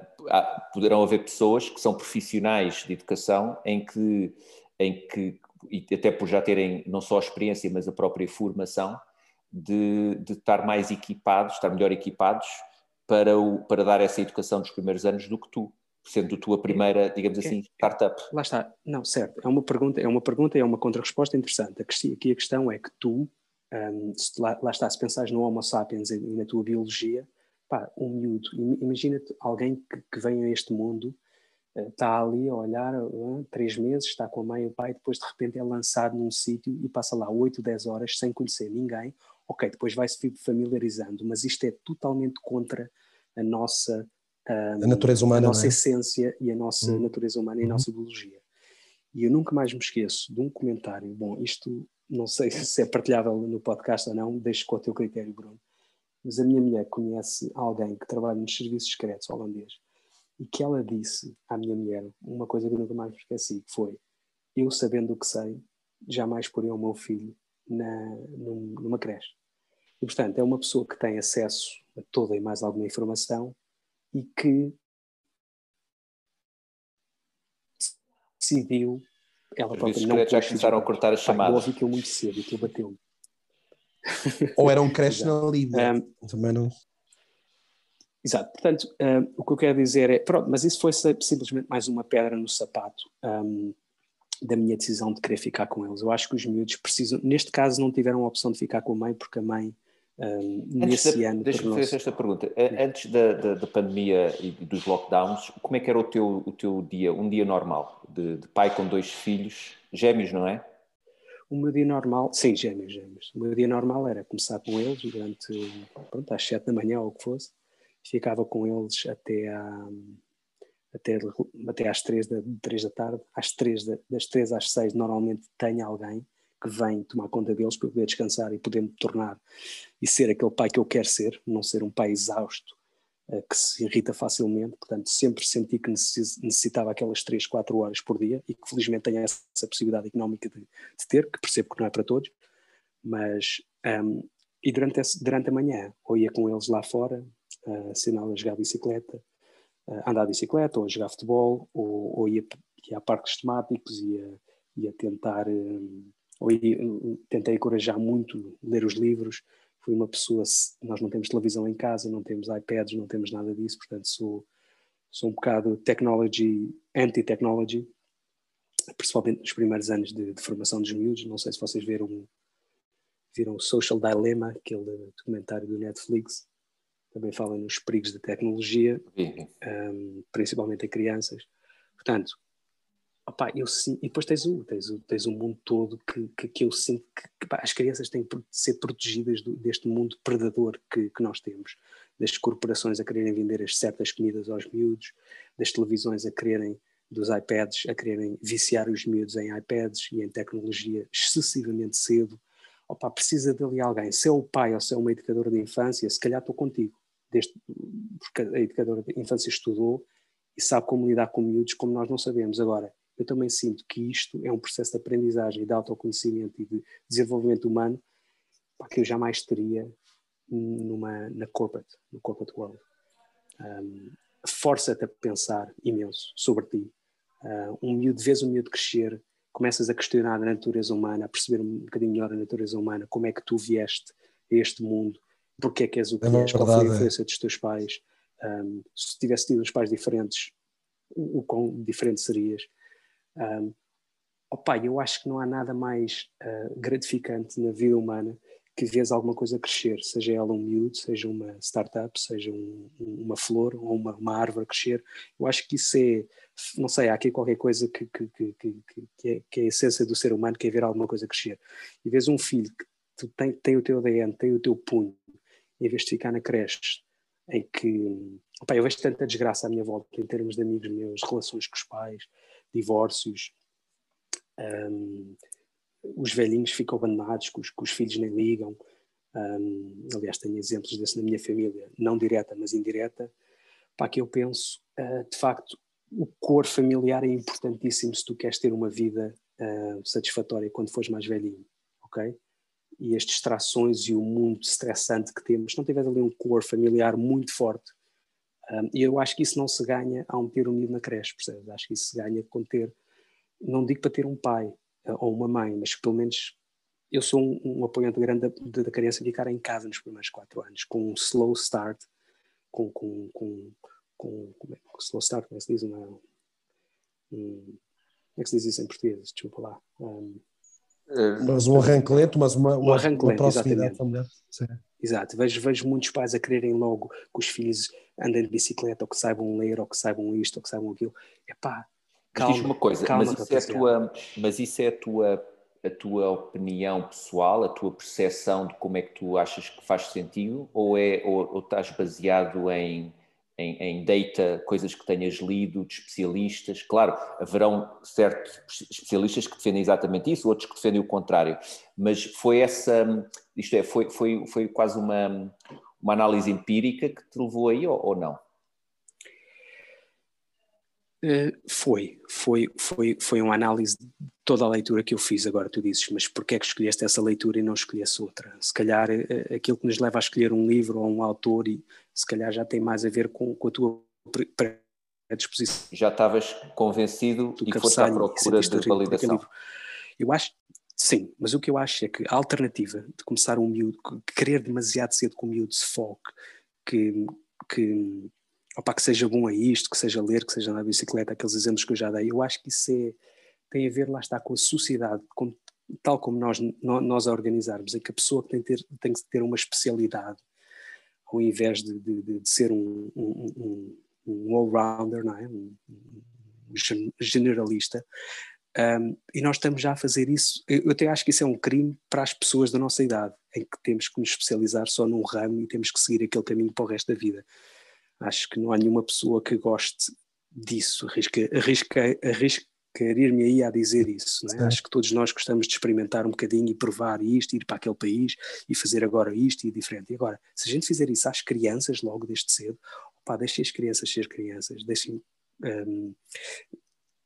poderão haver pessoas que são profissionais de educação em que, em que, e até por já terem não só a experiência, mas a própria formação, de, de estar mais equipados, estar melhor equipados para, o, para dar essa educação dos primeiros anos do que tu, sendo tu a primeira, digamos é, assim, startup. Lá está, não, certo, é uma pergunta, é uma pergunta e é uma contra-resposta interessante. Aqui a questão é que tu, um, lá, lá, está, se pensares no Homo sapiens e na tua biologia, pá, um miúdo, imagina-te alguém que, que vem a este mundo, está eh, ali a olhar uh, três meses, está com a mãe e o pai, depois de repente é lançado num sítio e passa lá 8, 10 horas sem conhecer ninguém, ok, depois vai-se familiarizando, mas isto é totalmente contra a nossa, um, a natureza humana, a nossa é? essência e a nossa hum. natureza humana e a uhum. nossa biologia. E eu nunca mais me esqueço de um comentário, bom, isto não sei se é partilhável no podcast ou não, deixo com o teu critério, Bruno, mas a minha mulher conhece alguém que trabalha nos serviços secretos holandês e que ela disse à minha mulher uma coisa que eu nunca mais esqueci, que foi eu sabendo o que sei, jamais poria o meu filho na, numa creche. E, portanto, é uma pessoa que tem acesso a toda e mais alguma informação e que decidiu ela própria não já começaram a cortar as chamadas. Ouvi que eu muito cedo e que bateu-me. Ou era um creche na Líbia. Um, Também não. Exato, portanto, um, o que eu quero dizer é, pronto, mas isso foi simplesmente mais uma pedra no sapato um, da minha decisão de querer ficar com eles. Eu acho que os miúdos precisam, neste caso não tiveram a opção de ficar com a mãe, porque a mãe um, nesse da, ano. Deixa-me fazer esta pergunta. Antes da, da, da, pandemia e dos lockdowns, como é que era o teu, o teu dia, um dia normal, de, de pai com dois filhos, gêmeos, não é? O meu dia normal, sim, gêmeos, gêmeos. O meu dia normal era começar com eles durante, pronto, às sete da manhã ou o que fosse, ficava com eles até, à, até, até às três da, três da tarde, às três da, das três às seis normalmente tem alguém que vem tomar conta deles para eu poder descansar e poder me tornar e ser aquele pai que eu quero ser, não ser um pai exausto que se irrita facilmente. Portanto, sempre senti que necessitava aquelas 3, 4 horas por dia e que felizmente tenho essa, possibilidade económica de, de, ter, que percebo que não é para todos. Mas, um, e durante, esse, durante a manhã, ou ia com eles lá fora, uh, a jogar bicicleta, uh, andar de bicicleta, ou a jogar futebol, ou, ou ia, ia a parques temáticos, ia, ia tentar. Um, tentei encorajar muito ler os livros. Fui uma pessoa, nós não temos televisão em casa, não temos iPads, não temos nada disso, portanto sou, sou um bocado technology, anti-technology, principalmente nos primeiros anos de, de, formação dos miúdos. Não sei se vocês viram, viram o Social Dilemma, aquele documentário do Netflix, também fala nos perigos da tecnologia, um, principalmente em crianças. Portanto, Opa, eu sim, e depois tens o, tens o, tens o mundo todo que, que, que eu sinto que, que pá, as crianças têm que ser protegidas do, deste mundo predador que, que nós temos, das corporações a quererem vender as certas comidas aos miúdos, das televisões a quererem, dos iPads, a quererem viciar os miúdos em iPads e em tecnologia excessivamente cedo. Opa, precisa dali alguém, se é o pai ou se é uma educadora de infância, se calhar estou contigo, desde, porque a educadora de infância estudou e sabe como lidar com miúdos como nós não sabemos. Agora, eu também sinto que isto é um processo de aprendizagem, de autoconhecimento e de desenvolvimento humano que eu jamais teria numa, na corporate, no corporate world. Um, Força-te a pensar imenso sobre ti. Uh, um miúdo, vês um miúdo crescer, começas a questionar a natureza humana, a perceber um bocadinho melhor a natureza humana, como é que tu vieste a este mundo, porque é que és o que é és, qual foi a é. influência dos teus pais, um, se tivesse tido os pais diferentes, o, o quão diferente serias. Um, opa, eu acho que não há nada mais uh, gratificante na vida humana que vês alguma coisa crescer, seja ela um miúdo, seja uma startup, seja um, uma flor ou uma, uma, árvore crescer. Eu acho que isso é, não sei, há aqui qualquer coisa que, que, que, que, é, que é a essência do ser humano, que é ver alguma coisa crescer. E vês um filho que tem, tem o teu ADN, tem o teu punho, em vez de ficar na creche, em que, opa, eu vejo tanta desgraça à minha volta em termos de amigos meus, relações com os pais, divórcios, um, os velhinhos ficam abandonados, que os, que os filhos nem ligam. Um, aliás, tenho exemplos desse na minha família, não direta, mas indireta. Para que eu penso, uh, de facto, o cor familiar é importantíssimo se tu queres ter uma vida uh, satisfatória quando fores mais velhinho, ok? E as distrações e o mundo estressante que temos, se não tiveres ali um cor familiar muito forte, e eu acho que isso não se ganha ao meter um miúdo na creche, percebes? Acho que isso se ganha com ter, não digo para ter um pai uh, ou uma mãe, mas pelo menos eu sou um, um apoiante grande da, da, criança ficar em casa nos primeiros quatro anos, com um slow start, com, com, com, com como é, slow start, como é que se diz? Uma, um, como é que se diz isso em português? Desculpa lá. Um, mas um arranque lento, mas uma, uma, um arranque lento, uma proximidade familiar. Exato, vejo, vejo muitos pais a quererem logo que os filhos andem de bicicleta, ou que saibam ler, ou que saibam isto, ou que saibam aquilo. Epá, calma, diz uma coisa, calma, mas, isso é a tua, mas isso é a tua, a tua opinião pessoal, a tua percepção de como é que tu achas que faz sentido, ou, é, ou, ou estás baseado em em, em, data, coisas que tenhas lido de especialistas. Claro, haverão certos especialistas que defendem exatamente isso, outros que defendem o contrário, mas foi essa, isto é, foi, foi, foi quase uma, uma análise empírica que te levou aí ou, ou não? Uh, foi, foi, foi, foi uma análise toda a leitura que eu fiz agora, tu dizes, mas porquê é que escolheste essa leitura e não escolheste outra? Se calhar eh, aquilo que nos leva a escolher um livro ou um autor, e se calhar já tem mais a ver com, com a tua predisposição. Já estavas convencido e foste à procura de validação. Eu acho, sim, mas o que eu acho é que a alternativa de começar um miúdo, querer demasiado cedo que o miúdo se foque, que, que, opa, que seja bom a isto, que seja ler, que seja de bicicleta, aqueles exemplos que eu já dei, eu acho que isso é tem a ver, lá está, com a sociedade, com, tal como nós, nós a organizarmos, em que a pessoa tem, ter, tem que ter uma especialidade, ao invés de, de, de ser um, um, um, um all-rounder, não é? um, generalista. E nós estamos já a fazer isso. Eu até acho que isso é um crime para as pessoas da nossa idade, em que temos que nos especializar só num ramo e temos que seguir aquele caminho para o resto da vida. Acho que não há nenhuma pessoa que goste disso, arrisca, arrisca, arrisca, querer-me aí a dizer isso. É? Acho que todos nós gostamos de experimentar um bocadinho e provar isto, ir para aquele país e fazer agora isto e diferente. E agora, se a gente fizer isso às crianças logo desde cedo, opá, deixem as crianças ser crianças, deixem, um,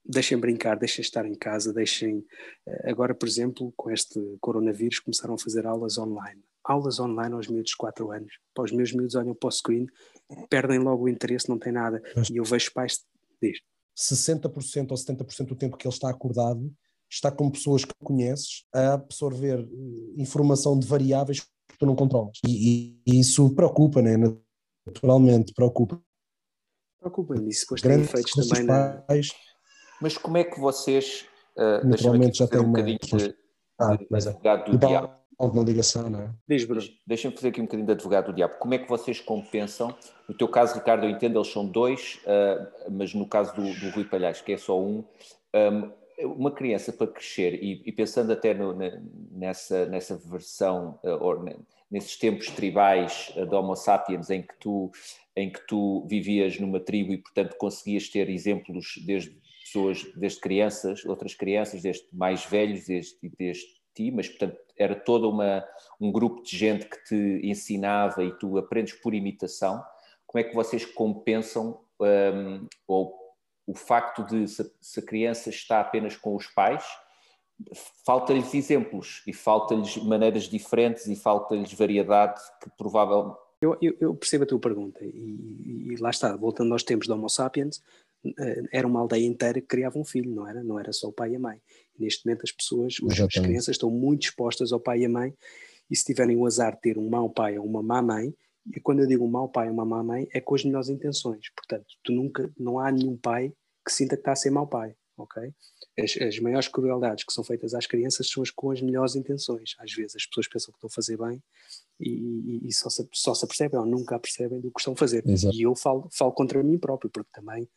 deixem brincar, deixem estar em casa, deixem. Eh, agora, por exemplo, com este coronavírus, começaram a fazer aulas online. Aulas online aos miúdos de 4 anos. Para os meus miúdos olham para o screen, perdem logo o interesse, não tem nada. E eu vejo pais. Diz 60% ou 70% do tempo que ele está acordado está com pessoas que conheces a absorver eh, informação de variáveis que tu não controlas. E, e isso preocupa, né? naturalmente, preocupa. Preocupa-me, isso depois tem efeitos também pais. Mas como é que vocês, uh, naturalmente já tem um bocadinho de, ah, de, mas é. do diabo, alguma ligação, não é? Diz, Bruno. Deixa-me fazer aqui um bocadinho de advogado do diabo. Como é que vocês compensam? No teu caso, Ricardo, eu entendo, eles são dois, uh, mas no caso do, do Rui Palhares, que é só um, um uma criança para crescer, e, e pensando até no, nessa, nessa versão, uh, ou nesses tempos tribais uh, do Homo sapiens, em que, tu, em que tu vivias numa tribo e, portanto, conseguias ter exemplos desde pessoas, desde crianças, outras crianças, desde mais velhos, desde, desde ti, mas portanto era todo uma, um grupo de gente que te ensinava e tu aprendes por imitação. Como é que vocês compensam um, ou o facto de se, se, a criança está apenas com os pais, falta-lhes exemplos e falta-lhes maneiras diferentes e falta-lhes variedade que provavelmente. Eu, eu, eu, percebo a tua pergunta e, e, lá está, voltando aos tempos do Homo sapiens, era uma aldeia inteira que criava um filho, não era? Não era só o pai e a mãe. Neste momento as pessoas, as crianças estão muito expostas ao pai e à mãe e se tiverem o azar de ter um mau pai ou uma má mãe, e quando eu digo um mau pai ou uma má mãe, é com as melhores intenções. Portanto, tu nunca, não há nenhum pai que sinta que está a ser mau pai, ok? As, as maiores crueldades que são feitas às crianças são as com as melhores intenções. Às vezes as pessoas pensam que estão a fazer bem e, e, e só, se, só se apercebem ou nunca percebem do que estão a fazer. Exato. E eu falo, falo contra mim próprio, porque também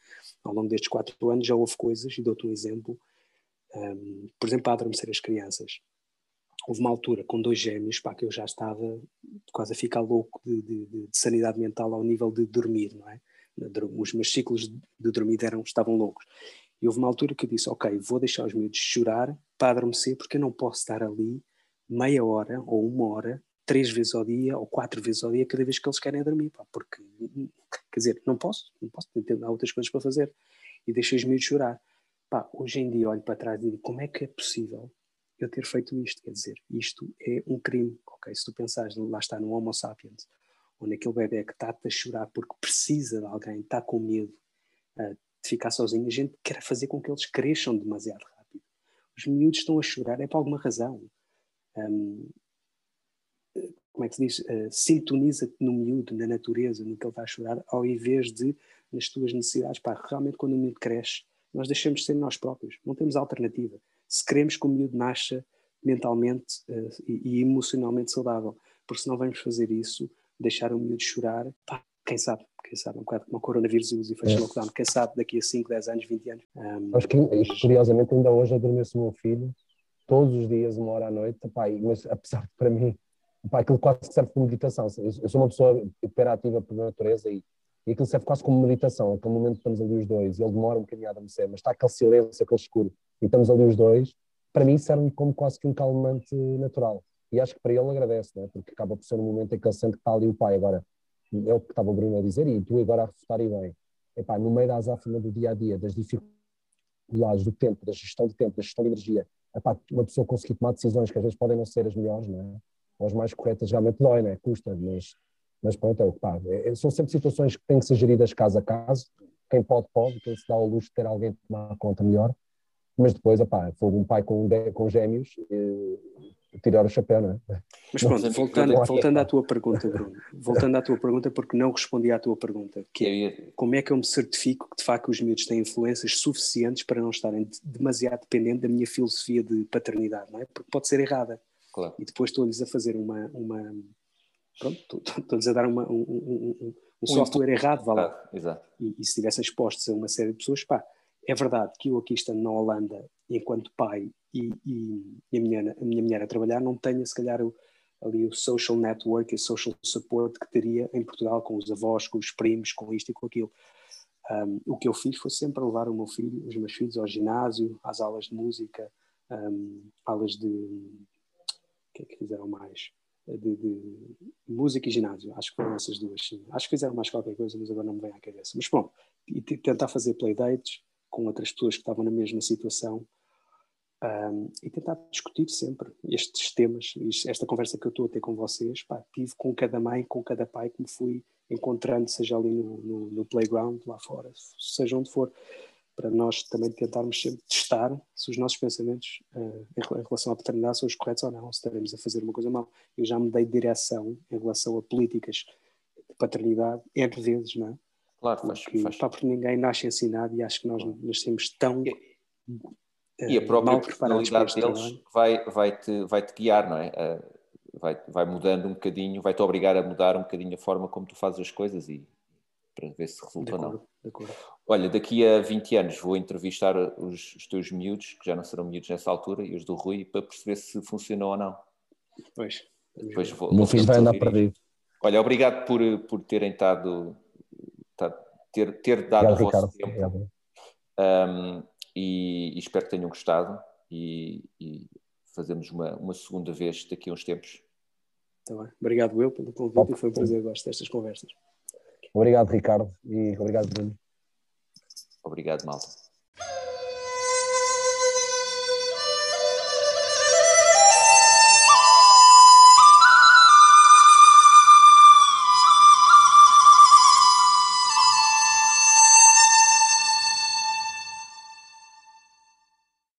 ao longo destes quatro anos já houve coisas, e dou-te um exemplo, um, por exemplo, a adormecer as crianças. Houve uma altura com dois gêmeos, pá, que eu já estava quase a ficar louco de, de, de sanidade mental ao nível de dormir, não é? Os meus ciclos de dormir eram, estavam loucos. E houve uma altura que eu disse, ok, vou deixar os miúdos chorar para adormecer, porque eu não posso estar ali meia hora ou uma hora, três vezes ao dia ou quatro vezes ao dia, cada vez que eles querem dormir, pá, porque, quer dizer, não posso, não posso, tenho outras coisas para fazer. E deixei os miúdos chorar. Pá, hoje em dia olho para trás e digo, como é que é possível eu ter feito isto? Quer dizer, isto é um crime, ok? Se tu pensares, lá está, no Homo sapiens, onde aquele bebê que está a chorar porque precisa de alguém, está com medo uh, de ficar sozinho, a gente quer fazer com que eles cresçam demasiado rápido. Os miúdos estão a chorar, é por alguma razão. Um, como é que se diz? Uh, Sintoniza-te no miúdo, na natureza, no que ele está a chorar, ao invés de nas tuas necessidades. Pá, realmente, quando o miúdo cresce, nós deixamos de ser nós próprios, não temos alternativa. Se queremos que o miúdo nasça mentalmente uh, e, e, emocionalmente saudável, porque se não vamos fazer isso, deixar o miúdo chorar, pá, quem sabe, quem sabe, um bocado como o coronavírus e os efeitos é. lockdown, quem sabe daqui a 5, 10 anos, 20 anos. Um, Acho que, curiosamente, ainda hoje adormeço o meu filho, todos os dias, uma hora à noite, pá, mas apesar de para mim, pá, aquilo quase serve como meditação. Eu sou uma pessoa hiperativa por natureza e e aquilo serve quase como meditação, aquele momento que estamos ali os dois, e ele demora um bocadinho a adormecer, mas está aquele silêncio, aquele escuro, e estamos ali os dois, para mim serve como quase que um calmante natural. E acho que para ele agradece, né? porque acaba por ser um momento em que ele sente que está ali o pai. Agora, é o que estava o Bruno a dizer, e tu agora a refutar e bem. Epá, no meio da azáfama do dia a dia, das dificuldades do tempo, da gestão do tempo, da gestão de energia, epá, uma pessoa conseguir tomar decisões que às vezes podem não ser as melhores, não é? Ou as mais corretas, realmente dói, não é? Custa, mas, mas pronto, é o que pá. É, são sempre situações que têm que ser geridas caso a caso. Quem pode, pode. Quem se dá ao luxo de ter alguém que tomar conta melhor. Mas depois, epá, foi um pai com, com gêmeos, tirar o chapéu, não é? Mas pronto, voltando, voltando à tua pergunta, Bruno, voltando à tua pergunta, porque não respondi à tua pergunta, que é como é que eu me certifico que de facto os miúdos têm influências suficientes para não estarem demasiado dependentes da minha filosofia de paternidade, não é? Porque pode ser errada. Claro. E depois estou-lhes a fazer uma, uma pronto, estou-lhes a dar uma, um, um, um, um software errado, vá lá. Exato. E, e se estivessem expostos a uma série de pessoas, pá, é verdade que eu aqui estando na Holanda, enquanto pai e, e, e a, minha, a minha mulher a trabalhar, não tenho se calhar o, ali o social network e o social support que teria em Portugal com os avós, com os primos, com isto e com aquilo. Um, o que eu fiz foi sempre levar o meu filho, os meus filhos ao ginásio, às aulas de música, um, aulas de. Que é que fizeram mais? De, de, música e ginásio, acho que foram essas duas, sim. Acho que fizeram mais qualquer coisa, mas agora não me vem à cabeça. Mas bom, e tentar fazer playdates, com outras pessoas que estavam na mesma situação um, e tentar discutir sempre estes temas, esta conversa que eu estou a ter com vocês, pá, tive com cada mãe, com cada pai que me fui encontrando, seja ali no, no, no playground, lá fora, seja onde for, para nós também tentarmos sempre testar se os nossos pensamentos uh, em relação à paternidade são os corretos ou não, se estaremos a fazer uma coisa mal. Eu já me dei direção em relação a políticas de paternidade, entre vezes, não é? Claro, faz, porque, faz. Pá, porque ninguém nasce ensinado e acho que nós nascemos tão. E, e a própria personalidade deles vai, vai, te, vai te guiar, não é? Uh, vai, vai mudando um bocadinho, vai te obrigar a mudar um bocadinho a forma como tu fazes as coisas e para ver se resulta ou não. Olha, daqui a 20 anos vou entrevistar os, os, teus miúdos, que já não serão miúdos nessa altura, e os do Rui, para perceber se funcionou ou não. Pois. Depois vou, o meu filho vai andar perdido. Olha, obrigado por, por terem estado tá, ter, ter dado Obrigado, o vosso Ricardo. tempo. Um, e, e, espero que tenham gostado e, e, fazemos uma, uma segunda vez daqui a uns tempos. Tá bem. Obrigado eu pelo convite e foi um prazer gosto destas conversas. Obrigado Ricardo e obrigado Bruno. Obrigado Malta.